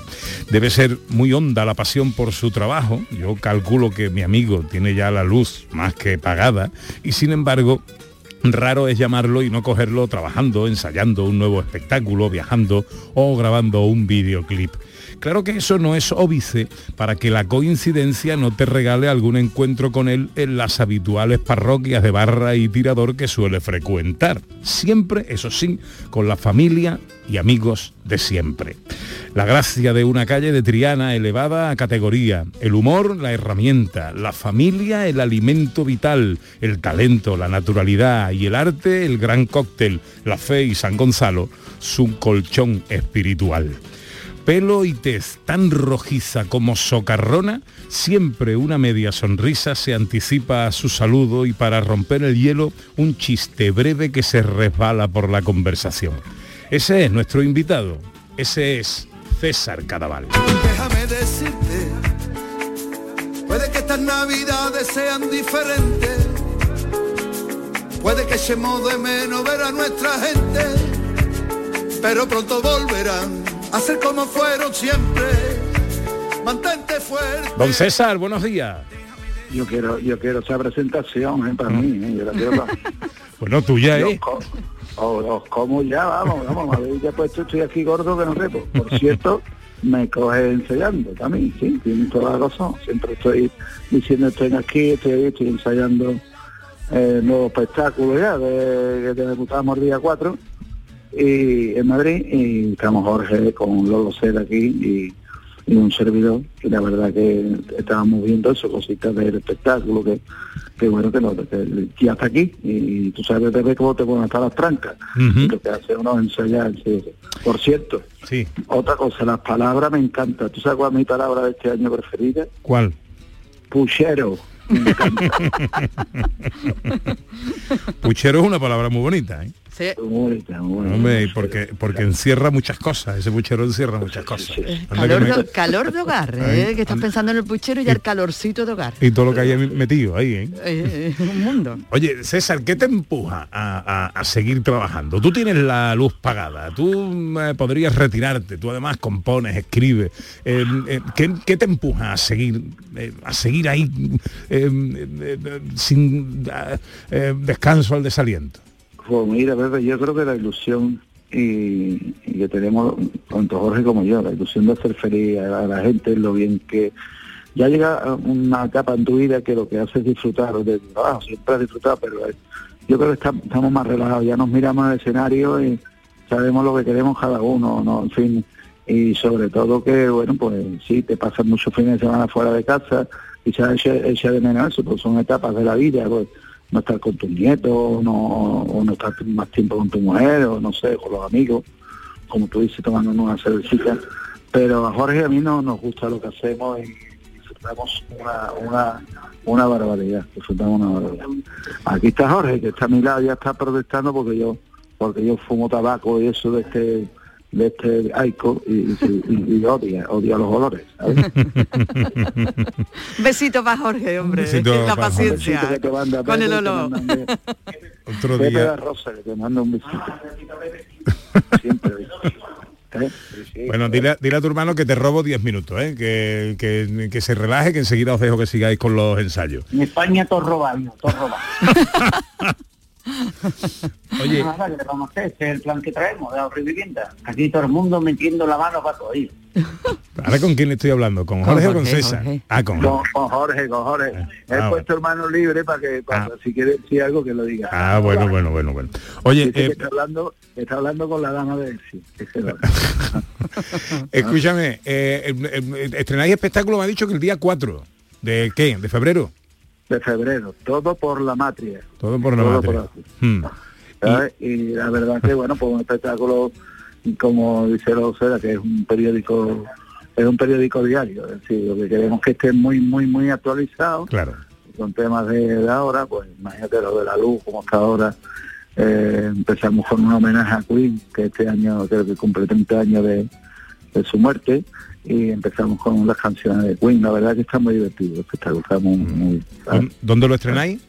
Speaker 4: Debe ser muy honda la pasión por su trabajo. Yo calculo que mi amigo tiene ya la luz más que pagada y sin embargo Raro es llamarlo y no cogerlo trabajando, ensayando un nuevo espectáculo, viajando o grabando un videoclip. Claro que eso no es óbice para que la coincidencia no te regale algún encuentro con él en las habituales parroquias de barra y tirador que suele frecuentar. Siempre, eso sí, con la familia y amigos de siempre. La gracia de una calle de Triana elevada a categoría, el humor la herramienta, la familia el alimento vital, el talento, la naturalidad y el arte el gran cóctel, la fe y San Gonzalo su colchón espiritual pelo y tez tan rojiza como socarrona, siempre una media sonrisa se anticipa a su saludo y para romper el hielo, un chiste breve que se resbala por la conversación. Ese es nuestro invitado, ese es César Cadaval.
Speaker 21: Déjame decirte, puede que estas navidades sean diferentes, puede que echemos de menos ver a nuestra gente, pero pronto volverán a ser como fueron siempre. Mantente fuerte.
Speaker 4: Don César, buenos días.
Speaker 22: Yo quiero, yo quiero esa presentación eh, para mí, eh, yo la quiero para-
Speaker 4: Bueno, tuya
Speaker 22: Yo Os, os como ya, vamos, vamos, a ver, ya puesto estoy aquí gordo que no repo. Por cierto, me coge ensayando también, sí, tiene toda la razón. Siempre estoy diciendo estoy aquí, estoy ahí, estoy ensayando eh, nuevo espectáculo ya, de, que debutamos el día 4 y en Madrid y estamos Jorge con Lolo Cera aquí y, y un servidor y la verdad que estábamos viendo eso, cositas del espectáculo que, que bueno que, lo, que ya está aquí y, tú sabes de cómo te ponen hasta las trancas
Speaker 4: Ujú.
Speaker 22: y lo que hace uno ensayar sí, por cierto
Speaker 4: Sí.
Speaker 22: otra cosa las palabras me encantan tú sabes cuál es mi palabra de este año preferida
Speaker 4: ¿Cuál?
Speaker 22: puchero
Speaker 4: Puchero es una palabra muy bonita, ¿eh?
Speaker 22: Bonita, bonita.
Speaker 4: Hombre, y porque, porque encierra muchas cosas, ese puchero encierra muchas cosas.
Speaker 5: Calor
Speaker 4: que me-
Speaker 5: de, calor de hogar, ¿eh? que estás pensando en el puchero y el calorcito de hogar.
Speaker 4: Y todo lo que hay metido ahí, ¿eh?
Speaker 5: Eh, eh, un mundo.
Speaker 4: Oye, César, ¿qué te empuja a, a- a seguir trabajando? Tú tienes la luz pagada, tú eh, podrías retirarte, tú además compones, escribes. Eh, eh, ¿qué, qué te empuja a seguir, eh, a seguir ahí eh, eh, eh, sin descanso al desaliento?
Speaker 22: Pues mira, Pepe, yo creo que la ilusión y, y que tenemos, tanto Jorge como yo, la ilusión de hacer feliz a la, gente, lo bien que ya llega una etapa en tu vida que lo que hace es disfrutar de trabajo, siempre has disfrutado, pero yo creo que estamos más relajados, ya nos miramos al escenario y sabemos lo que queremos cada uno, ¿no? En fin, y sobre todo que, bueno, pues sí, te pasan muchos fines de semana fuera de casa, quizás echa, echa de menos eso, pues son etapas de la vida, pues no estar con tus nietos, no, o no estar más tiempo con tu mujer, o no sé, con los amigos, como tú dices, tomando una cervecita. Pero a Jorge a mí no nos gusta lo que hacemos y disfrutamos una, una, una barbaridad, disfrutamos una barbaridad. Aquí está Jorge, que está a mi lado, ya está protestando porque yo porque yo fumo tabaco y eso de este de este aico y, y- y- y odia, odia los olores. ¿sabes?
Speaker 5: Besito para Jorge, hombre.
Speaker 22: besito
Speaker 5: la paciencia.
Speaker 22: Jorge. Besito
Speaker 5: con el olor.
Speaker 4: Otro
Speaker 22: Pepe
Speaker 4: día.
Speaker 22: da Rosa, que te manda un besito. Siempre. ¿Eh?
Speaker 4: Bueno, dile, dile a tu hermano que te robo 10 minutos, ¿eh? que, que- que se relaje, que enseguida os dejo que sigáis con los ensayos.
Speaker 23: En España todo robado, todo robado.
Speaker 4: Oye.
Speaker 23: Nada, ¿qué le vamos a hacer? Este es el plan que traemos de ahorro y vivienda. Aquí todo el mundo metiendo la mano para todo ir.
Speaker 4: ¿Ahora con quién estoy hablando? ¿Con Jorge, o con
Speaker 23: Jorge,
Speaker 4: César?
Speaker 23: Jorge.
Speaker 4: Ah, con
Speaker 22: Con,
Speaker 4: Jorge.
Speaker 22: con Jorge, con Jorge. He
Speaker 4: Ah,
Speaker 22: puesto hermano libre para que cuando si quiere decir algo que lo diga.
Speaker 4: Ah, bueno, bueno, bueno, bueno. Oye,
Speaker 22: que
Speaker 4: eh,
Speaker 22: está hablando, está hablando con la dama de Elsie.
Speaker 4: Escúchame, eh, eh, eh, estrenáis espectáculo, me ha dicho que el día 4. ¿De qué? ¿De febrero?
Speaker 22: De febrero, todo por la matria.
Speaker 4: Todo por la
Speaker 22: Todo por así.
Speaker 4: Hmm.
Speaker 22: ¿sabes? Y la verdad que bueno, pues un espectáculo, como dice la vocera, que es un periódico, es un periódico diario, es decir, lo que queremos que esté muy, muy, muy actualizado.
Speaker 4: Claro.
Speaker 22: Con temas de, de ahora, pues imagínate lo de la luz, como está ahora. Eh, empezamos con un homenaje a Queen, que este año creo que cumple 30 años de, de su muerte, y empezamos con las canciones de Queen. La verdad que está muy divertido, el espectáculo está muy, muy-
Speaker 4: ¿Dó- ¿Dónde lo estrenáis?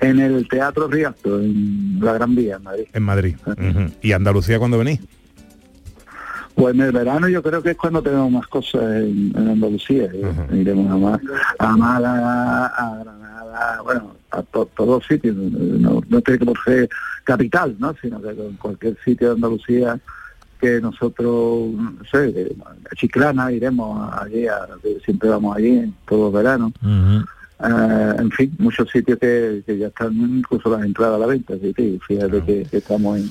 Speaker 22: en el Teatro Rialto, en la Gran Vía, en Madrid.
Speaker 4: En Madrid. Ujú. ¿Y Andalucía cuándo venís?
Speaker 22: Pues en el verano yo creo que es cuando tenemos más cosas en, en Andalucía. ¿eh? Iremos a, Ma- a Málaga, a Granada, bueno, a to- todos sitios. No, no tiene que por ser capital, ¿no? Sino que en cualquier sitio de Andalucía que nosotros, no sé, Chiclana iremos allí, a- siempre vamos allí en todo el verano. Eh, en fin, muchos sitios que, que ya están incluso las entradas a la venta. Así que fíjate que, que estamos en,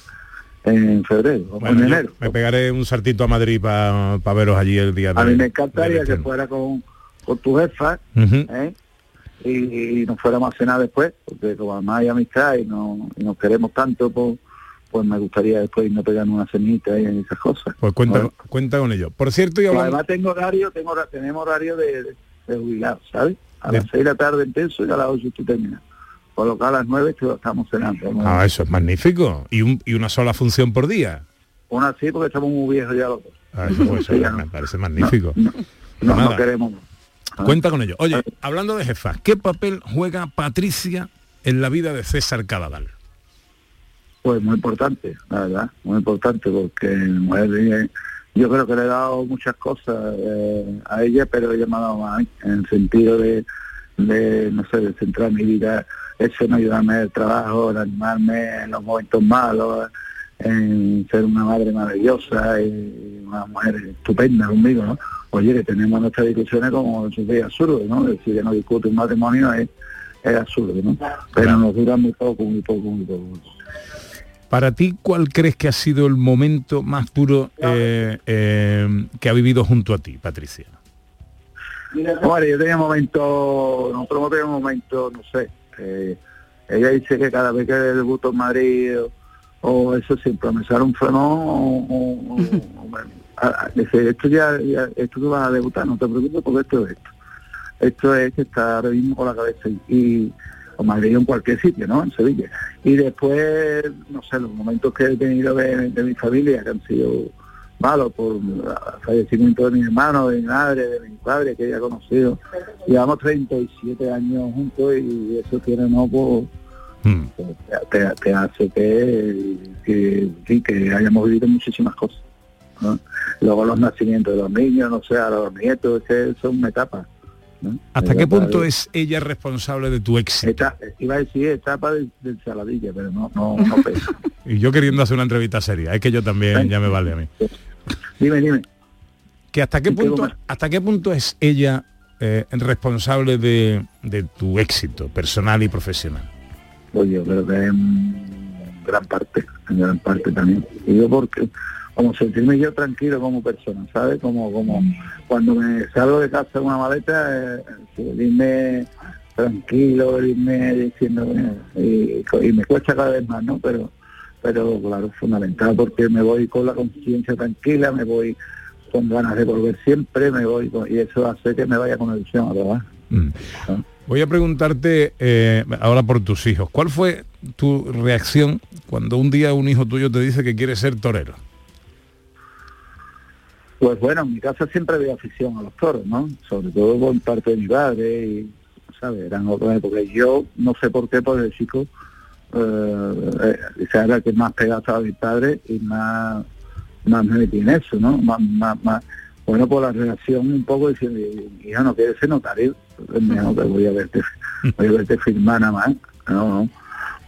Speaker 22: en febrero, o
Speaker 4: Bueno,
Speaker 22: en enero.
Speaker 4: me pegaré un saltito a Madrid para veros allí el día de
Speaker 22: A mí me encantaría que fuera con, con tu jefa. ¿eh? y, y nos fuéramos a cenar después, porque como además hay amistad y, no, y nos queremos tanto, pues, pues me gustaría después irnos pegando una cenita y esas cosas.
Speaker 4: Pues cuenta, cuenta con ello. Por cierto, y
Speaker 22: Pues
Speaker 4: hablando-
Speaker 22: además tengo horario, tengo tenemos horario de, de, de jubilados, ¿sabes? A
Speaker 4: De-
Speaker 22: las seis de la tarde empiezo y a las ocho tú terminas. Por lo que a las nueve tú- estamos cenando. ¿no?
Speaker 4: Ah, eso es magnífico. Y, un- y una sola función por día.
Speaker 22: Una así porque estamos muy viejos ya los.
Speaker 4: Ah, eso, pues, eso
Speaker 22: Ya
Speaker 4: me
Speaker 22: no.
Speaker 4: parece magnífico.
Speaker 22: No, no queremos.
Speaker 4: Cuenta con ello. Oye, hablando de jefa, ¿qué papel juega Patricia en la vida de César Cadadal?
Speaker 22: Pues muy importante, la verdad, muy importante porque mujer, yo creo que le he dado muchas cosas eh, a ella, pero ella me ha dado más en el sentido de, de, no sé, de centrar mi vida, eso en ayudarme en el trabajo, en animarme en los momentos malos, en ser una madre maravillosa y una mujer estupenda conmigo, ¿no? Oye, que tenemos nuestras discusiones como es absurdo, ¿no? Es decir, que no discute un matrimonio es, es absurdo, ¿no? Pero nos dura muy poco, muy poco, muy poco.
Speaker 4: Para ti, ¿cuál crees que ha sido el momento más duro eh, eh, que ha vivido junto a ti, Patricia?
Speaker 22: Yo tenía un momento, nosotros tenido un momento, no sé, eh, ella dice que cada vez que debuto en Madrid o, o eso siempre me sale un freno o, o- o- o me- a- a- dice, esto ya, ya- esto tú vas a debutar, no te preocupes porque esto es esto. Esto es que está ahora mismo con la cabeza y, y- o Madrid o en cualquier sitio, ¿no? En Sevilla. Y después, no sé, los momentos que he tenido de, de mi familia que han sido malos por el fallecimiento de mi hermano, de mi madre, de mi padre que ella conocido. Llevamos 37 años juntos y eso tiene no pues, te, te- te hace que, que, sí, que hayamos vivido muchísimas cosas. ¿no? Luego los nacimientos de los niños, no sé, a los nietos, es que son etapas. ¿No?
Speaker 4: ¿Hasta qué punto
Speaker 22: de-
Speaker 4: es ella responsable de tu éxito?
Speaker 22: Eta- iba a decir etapa de, de ensaladilla, pero no, no, no pesa.
Speaker 4: Y yo queriendo hacer una entrevista seria, es que yo también ya me vale a mí.
Speaker 22: Dime, dime.
Speaker 4: Que hasta qué
Speaker 22: ¿Y qué
Speaker 4: punto, hasta qué punto es ella eh, responsable de, de tu éxito personal y profesional.
Speaker 22: Pues yo creo que en gran parte, en gran parte también. Y yo porque, como sentirme yo tranquilo como persona, ¿sabes? Como, como cuando me salgo de casa con una maleta, eh, el irme tranquilo, irme diciendo, eh, y, y me cuesta cada vez más, ¿no? Pero, pero claro, es fundamental porque me voy con la conciencia tranquila, me voy con ganas de volver siempre, me voy con- y eso hace que me vaya con ilusión a trabajar.
Speaker 4: Voy a preguntarte eh, ahora por tus hijos. ¿Cuál fue tu reacción cuando un día un hijo tuyo te dice que quiere ser torero?
Speaker 22: Pues bueno, en mi casa siempre había afición a los toros, ¿no? Sobre todo por parte de mi padre y, ¿sabes? Eran otras épocas. Yo no sé por qué, por el chico, eh, eh, era el que más pegado a mi padre y más, más me metí en eso, ¿no? Más, más, bueno, por la relación un poco diciendo, hija, no quieres ser notario, pues, no, te voy a verte, voy a verte firmar nada más, no, no.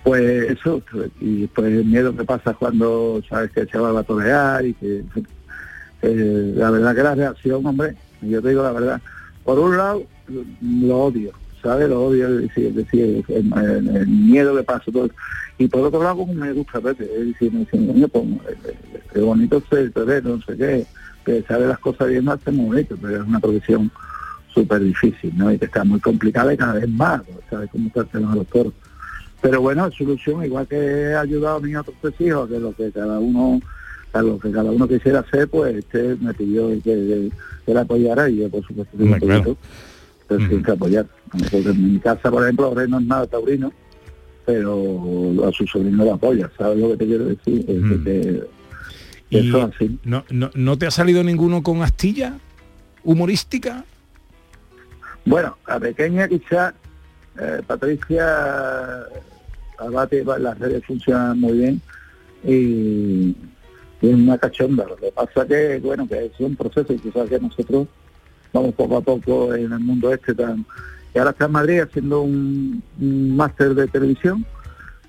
Speaker 22: Pues eso, y después el miedo que pasa cuando sabes que el chaval va a torear y que eh, la verdad que la reacción, hombre, yo te digo la verdad, por un lado lo odio, ¿sabes? Lo odio, es decir, es decir, el, el- el miedo que pasa todo. Y por otro lado, me gusta verte, es decir, me dicen, coño, pues, eh, eh, qué bonito ser torero, no sé qué, que sabe las cosas bien, hace muy bonito, pero es una profesión súper difícil, ¿no? Y que está muy complicada y cada vez más. ¿sabes cómo está el los toros? Pero bueno, es solución, igual que he ayudado a mis otros tres hijos, que lo que cada uno a lo que cada uno quisiera hacer, pues este me pidió que, que, que le apoyara y yo por supuesto que
Speaker 4: Hombre,
Speaker 22: lo
Speaker 4: claro.
Speaker 22: que apoyar. En mi casa, por ejemplo, ahora no es nada taurino, pero a su sobrino le apoya, ¿sabes lo que te quiero decir? Es
Speaker 4: Mm.
Speaker 22: que-
Speaker 4: Y
Speaker 22: eso así.
Speaker 4: no, no, ¿No te ha salido ninguno con astilla humorística?
Speaker 22: Bueno, a pequeña quizás eh, Patricia Abate, va- las redes funcionan muy bien y es una cachonda. Lo que pasa que, bueno, que es un proceso y tú sabes que nosotros vamos poco a poco en el mundo este tan... Y ahora está en Madrid haciendo un, máster de televisión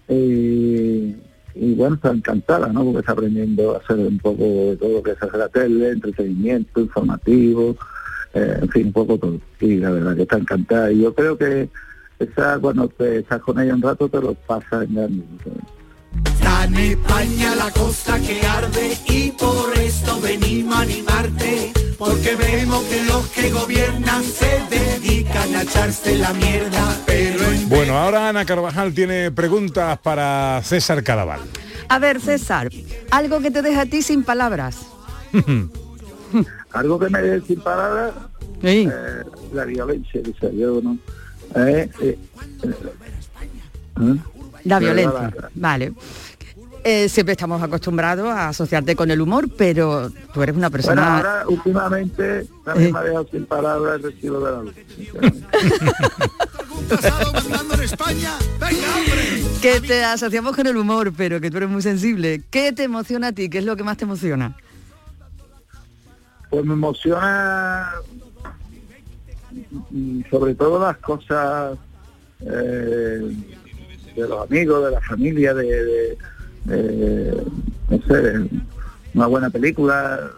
Speaker 22: y, y bueno, está encantada, ¿no? Porque está aprendiendo a hacer un poco de todo lo que es hacer la tele, entretenimiento, informativo, eh, en fin, un poco todo. Y la verdad que está encantada. Y yo creo que esa, cuando te estás con ella un rato, te lo pasa en grande.
Speaker 7: En España la cosa que arde y por esto venimos a animarte, porque vemos que los que gobiernan se dedican a echarse la mierda, pero en
Speaker 4: Bueno, ahora Ana Carvajal tiene preguntas para César Cadaval.
Speaker 5: A ver, César, algo que te deja a ti sin palabras.
Speaker 22: Algo que me deje sin palabras, eh, la violencia, dice yo, ¿no? Eh, eh, eh, ¿eh?
Speaker 5: La violencia,
Speaker 22: la-
Speaker 5: vale. Eh, siempre estamos acostumbrados a asociarte con el humor, pero tú eres una
Speaker 22: Bueno,
Speaker 5: persona...
Speaker 22: ahora últimamente también
Speaker 5: Eh.
Speaker 22: me ha dejado sin palabras el recibo de la luz.
Speaker 5: que te asociamos con el humor, pero que tú eres muy sensible. ¿Qué te emociona a ti? ¿Qué es lo que más te emociona?
Speaker 22: Pues me emociona mm, sobre todo las cosas eh, de los amigos, de la familia, de, no sé, una buena película,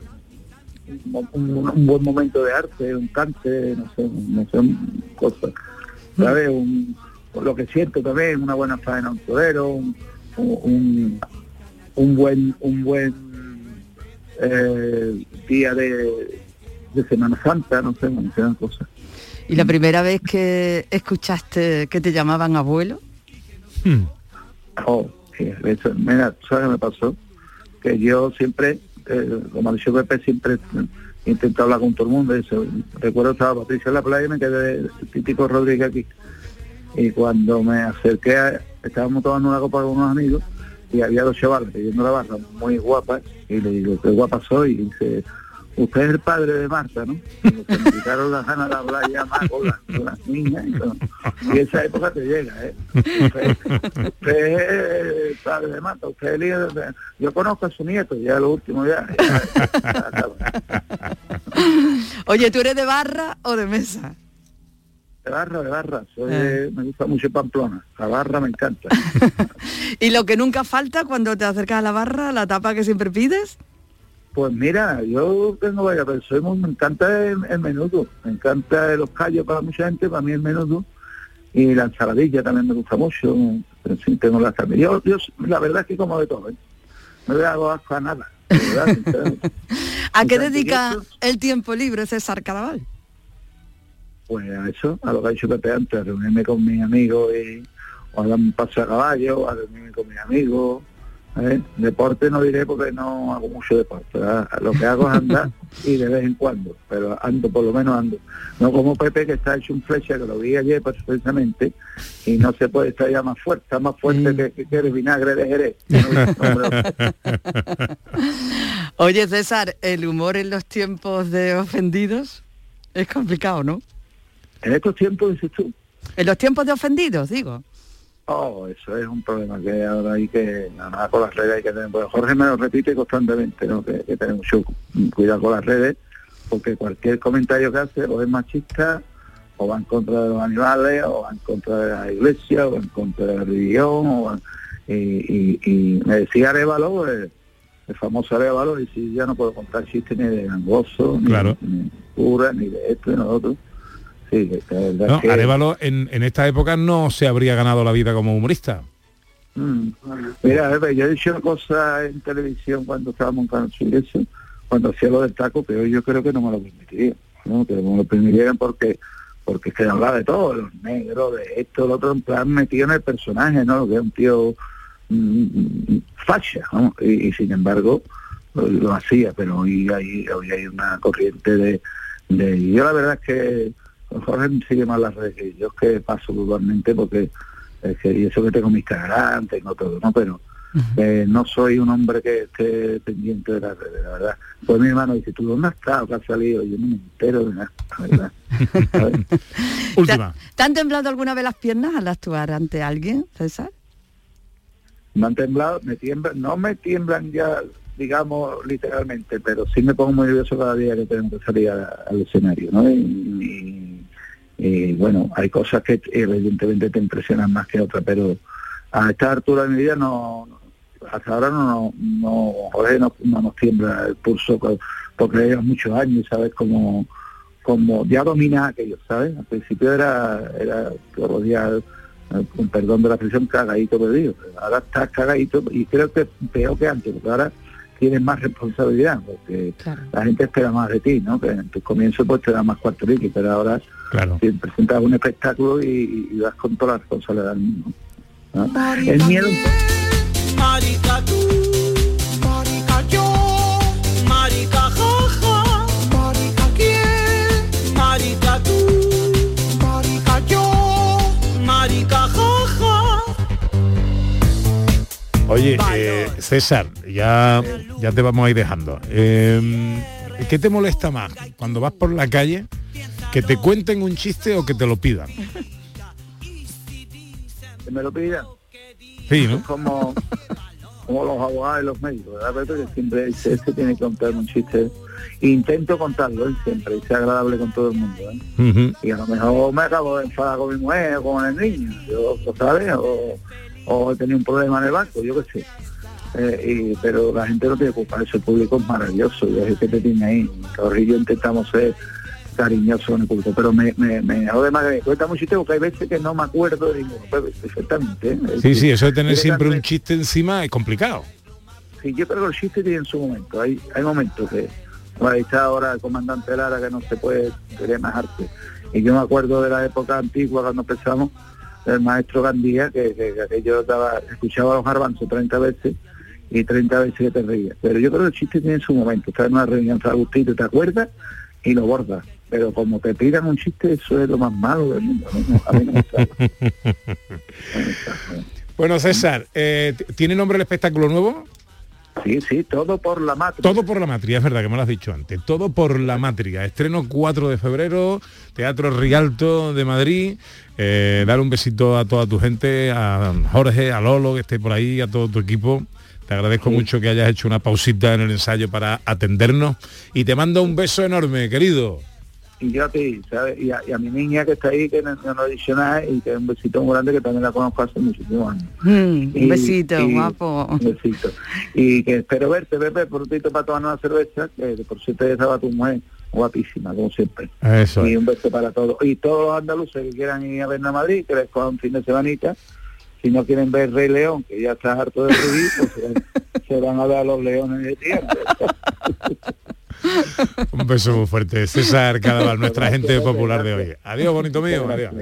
Speaker 22: un, buen momento de arte, un cante, no sé, no sé, cosas, ¿sabes? Un- lo que siento también, una buena faena, un torero, un, un, buen, un buen eh, día de, de Semana Santa, no sé, muchas cosas.
Speaker 5: ¿Y la primera vez que escuchaste que te llamaban abuelo?
Speaker 22: Oh, sí, eso, mira, ¿sabes qué me pasó? Que yo siempre, eh, como dicho Pepe, siempre he intentado hablar con todo el mundo. recuerdo estaba Patricia en la playa y me quedé el típico Rodríguez aquí. Y cuando me acerqué, a- estábamos tomando una copa con unos amigos y había dos chavales pidiendo la barra muy guapas y le digo, qué guapa soy. Y dice, usted es el padre de Marta, ¿no? Se me quitaron las ganas de hablar ya más con las, con las niñas y esa época te llega, ¿eh? Usted, usted es el padre de Marta, usted es el hijo de... Yo conozco a su nieto, ya lo último ya.
Speaker 5: Oye, ¿tú eres de barra o de mesa?
Speaker 22: De barra, de barra. Soy
Speaker 5: Eh.
Speaker 22: de- me gusta mucho Pamplona. La barra me encanta.
Speaker 5: ¿Y lo que nunca falta cuando te acercas a la barra, la tapa que siempre pides?
Speaker 22: Pues mira, yo tengo varias, muy- me encanta el, el menudo, me encanta los callos para mucha gente, para mí el menudo, y la ensaladilla también me gusta mucho, pero sí tengo las carnes. Yo, yo, la verdad es que como de todo, ¿eh? no le hago asco a nada. verdad.
Speaker 5: ¿A qué dedica el tiempo libre César Cadaval?
Speaker 22: pues a eso, a lo que ha dicho Pepe antes, a reunirme con mis amigos y o a dar un paso a caballo, a reunirme con mis amigos. ¿Eh? Deporte no diré porque no hago mucho deporte, ¿verdad? lo que hago es andar y de vez en cuando, pero ando, por lo menos ando. No como Pepe que está hecho un flecha, que lo vi ayer precisamente, y no se puede estar ya más fuerte, está más fuerte que, que, que el vinagre de Jerez.
Speaker 5: Oye, César, el humor en los tiempos de ofendidos es complicado, ¿no?
Speaker 22: En estos tiempos, dices tú,
Speaker 5: En los tiempos de ofendidos, digo.
Speaker 22: Oh, eso es un problema que ahora hay que, nada más con las redes hay que tener, pues Jorge me lo repite constantemente, ¿no? que, que tener mucho cuidado con las redes, porque cualquier comentario que hace o es machista, o va en contra de los animales, o va en contra de la iglesia, o va en contra de la religión, o va- y, y, y me decía Arevalo, el, el famoso Arevalo, y si ya no puedo contar chistes ni de gangoso, ni,
Speaker 4: Claro.
Speaker 22: ni de cura, ni de esto ni de lo otro. Sí, que la verdad
Speaker 4: No,
Speaker 22: que-
Speaker 4: Arevalo en, en esta época no se habría ganado la vida como humorista.
Speaker 22: Mm. Mira, yo he dicho cosas en televisión cuando estábamos en Canal Sur y eso, cuando hacía lo del taco, pero yo creo que no me lo permitiría. ¿no? que me lo permitieran porque porque se hablaba de todo, los negros, de esto, lo otro, en plan metido en el personaje, ¿no? Que es un tío mm, facha, ¿no? y, y sin embargo lo, lo hacía, pero hoy hay, hoy hay una corriente de, de... y Yo la verdad es que Jorge sigue más las redes que yo, es que paso totalmente porque es que, y eso que tengo mi Instagram, tengo todo, ¿no? Pero eh, no soy un hombre que esté pendiente de las redes, la verdad. Pues mi hermano dice, ¿tú dónde has estado? ¿Qué has salido? Yo no me entero de nada, la verdad.
Speaker 4: Última.
Speaker 5: ¿Te han temblado alguna vez las piernas al actuar ante alguien, César?
Speaker 22: me han temblado, me tiemblan, no me tiemblan ya, digamos, literalmente, pero sí me pongo muy nervioso cada día que tengo que salir a- al escenario, ¿no? Y, y- y, bueno, hay cosas que evidentemente te impresionan más que otras, pero a esta altura de mi vida no, hasta ahora no, no, no, no, no nos tiembla el pulso porque llevas muchos años y sabes cómo, como ya domina aquello, ¿sabes? Al principio era, era todos los días, eh, con perdón de la expresión, cagadito perdido. Ahora estás cagadito y creo que peor que antes, porque ahora tienes más responsabilidad, porque la gente espera más de ti, ¿no? Que en tu comienzo pues te da más cuartolitos, pero ahora
Speaker 4: Claro.
Speaker 22: te presentas un espectáculo y, y vas con toda la responsabilidad del mundo. ¿no? El miedo
Speaker 7: Marica tú, marica yo, marica jaja, marica quién, marica tú, marica yo, marica jaja.
Speaker 4: Oye, eh, César, ya, ya te vamos a ir dejando. Eh, ¿Qué te molesta más cuando vas por la calle? ¿Que te cuenten un chiste o que te lo pidan?
Speaker 22: que me lo pidan.
Speaker 4: Sí, ¿no?
Speaker 22: Como, como los abogados y los médicos, ¿verdad? Que siempre se, se tiene que contar un chiste. Intento contarlo ¿eh? siempre y ser agradable con todo el mundo. ¿eh? Y a lo mejor me acabo de enfadar con mi mujer o con el niño, yo, ¿lo ¿sabes? O, o he tenido un problema en el banco, yo qué sé. Eh, y- pero la gente no tiene culpa, eso el público es maravilloso, y es el que te tiene ahí. Yo intentamos ser cariñosos con el público, pero me, me, me jode más que me cuenta mucho chiste porque hay veces que no me acuerdo de ninguno, pues, perfectamente. ¿eh? Es
Speaker 4: Sí, sí, eso de tener siempre un chiste encima es complicado.
Speaker 22: Sí, yo creo que el chiste tiene su momento. Hay, hay momentos que, bueno, ahí está ahora el comandante Lara que no se puede querer más arte. Y yo me acuerdo de la época antigua cuando empezamos, el maestro Gandía, que, que, que aquello daba, escuchaba los garbanzos 30 veces y 30 veces que te reías. Pero yo creo que el chiste tiene su momento. Estás en una reunión Agustito, te acuerdas y lo bordas. Pero como te pidan un chiste, eso es lo más malo del mundo. ¿no? A mí no me sale.
Speaker 4: Bueno, César, eh, ¿tiene nombre el espectáculo nuevo?
Speaker 22: Sí, sí, todo por la matria.
Speaker 4: Todo por la matria, es verdad que me lo has dicho antes. Todo por la matria. Estreno 4 de febrero, Teatro Rialto de Madrid. Eh, dar un besito a toda tu gente, a Jorge, a Lolo, que esté por ahí, a todo tu equipo. Te agradezco mucho que hayas hecho una pausita en el ensayo para atendernos. Y te mando un beso enorme, querido.
Speaker 22: Y yo a ti, ¿sabes? Y a, y a mi niña que está ahí, que no, no nada, y que es un besito muy grande, que también la conozco hace muchísimos años.
Speaker 5: Mm,
Speaker 22: Y-
Speaker 5: un besito,
Speaker 22: y-
Speaker 5: guapo.
Speaker 22: Un besito. Y que espero verte, Pepe, por un para tomar una cerveza, que por cierto estaba tu mujer, guapísima, como siempre.
Speaker 4: Eso
Speaker 22: Y un beso para todos. Y todos los andaluces que quieran ir a ver a Madrid, que les cojan un fin de semanita, si no quieren ver Rey León, que ya está harto de revivir, pues se van, se van a ver a los leones de tiempo.
Speaker 4: Un beso muy fuerte. César Cadaval, nuestra gente popular de hoy. Adiós, bonito mío. Adiós.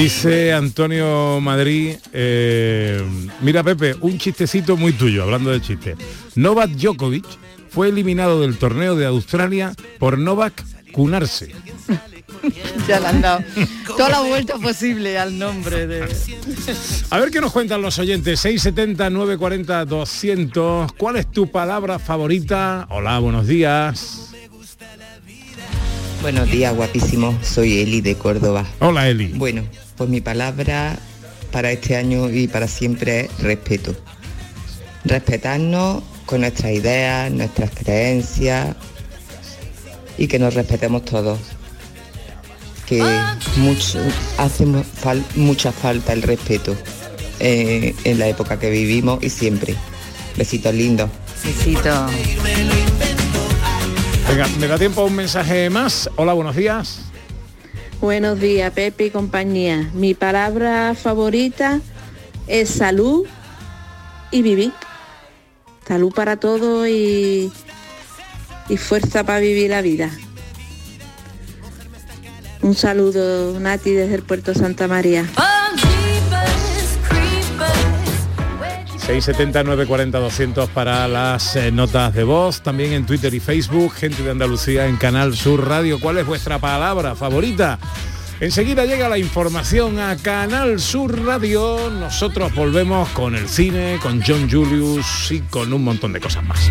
Speaker 4: Dice Antonio Madrid, eh, mira Pepe, un chistecito muy tuyo, hablando de chistes. Novak Djokovic fue eliminado del torneo de Australia por Novak Cunarse.
Speaker 5: ya le han dado toda la vuelta posible al nombre de...
Speaker 4: A ver qué nos cuentan los oyentes. 670 940 200. ¿Cuál es tu palabra favorita? Hola, buenos días.
Speaker 24: Buenos días, guapísimo. Soy Eli de Córdoba.
Speaker 4: Hola, Eli.
Speaker 24: Bueno, pues mi palabra para este año y para siempre es respeto. Respetarnos con nuestras ideas, nuestras creencias y que nos respetemos todos. que mucho, hace fal- mucha falta el respeto eh, en la época que vivimos y siempre. Besitos lindos.
Speaker 5: Besito.
Speaker 4: Venga, ¿me da tiempo a un mensaje más? Hola, buenos días.
Speaker 25: Buenos días, Pepe y compañía. Mi palabra favorita es salud y vivir. Salud para todo y, y fuerza para vivir la vida. Un saludo, Nati, desde el puerto Santa María.
Speaker 4: 670 940 200 para las eh, notas de voz, también en Twitter y Facebook, gente de Andalucía en Canal Sur Radio. ¿Cuál es vuestra palabra favorita? Enseguida llega la información a Canal Sur Radio. Nosotros volvemos con el cine, con John Julius y con un montón de cosas más.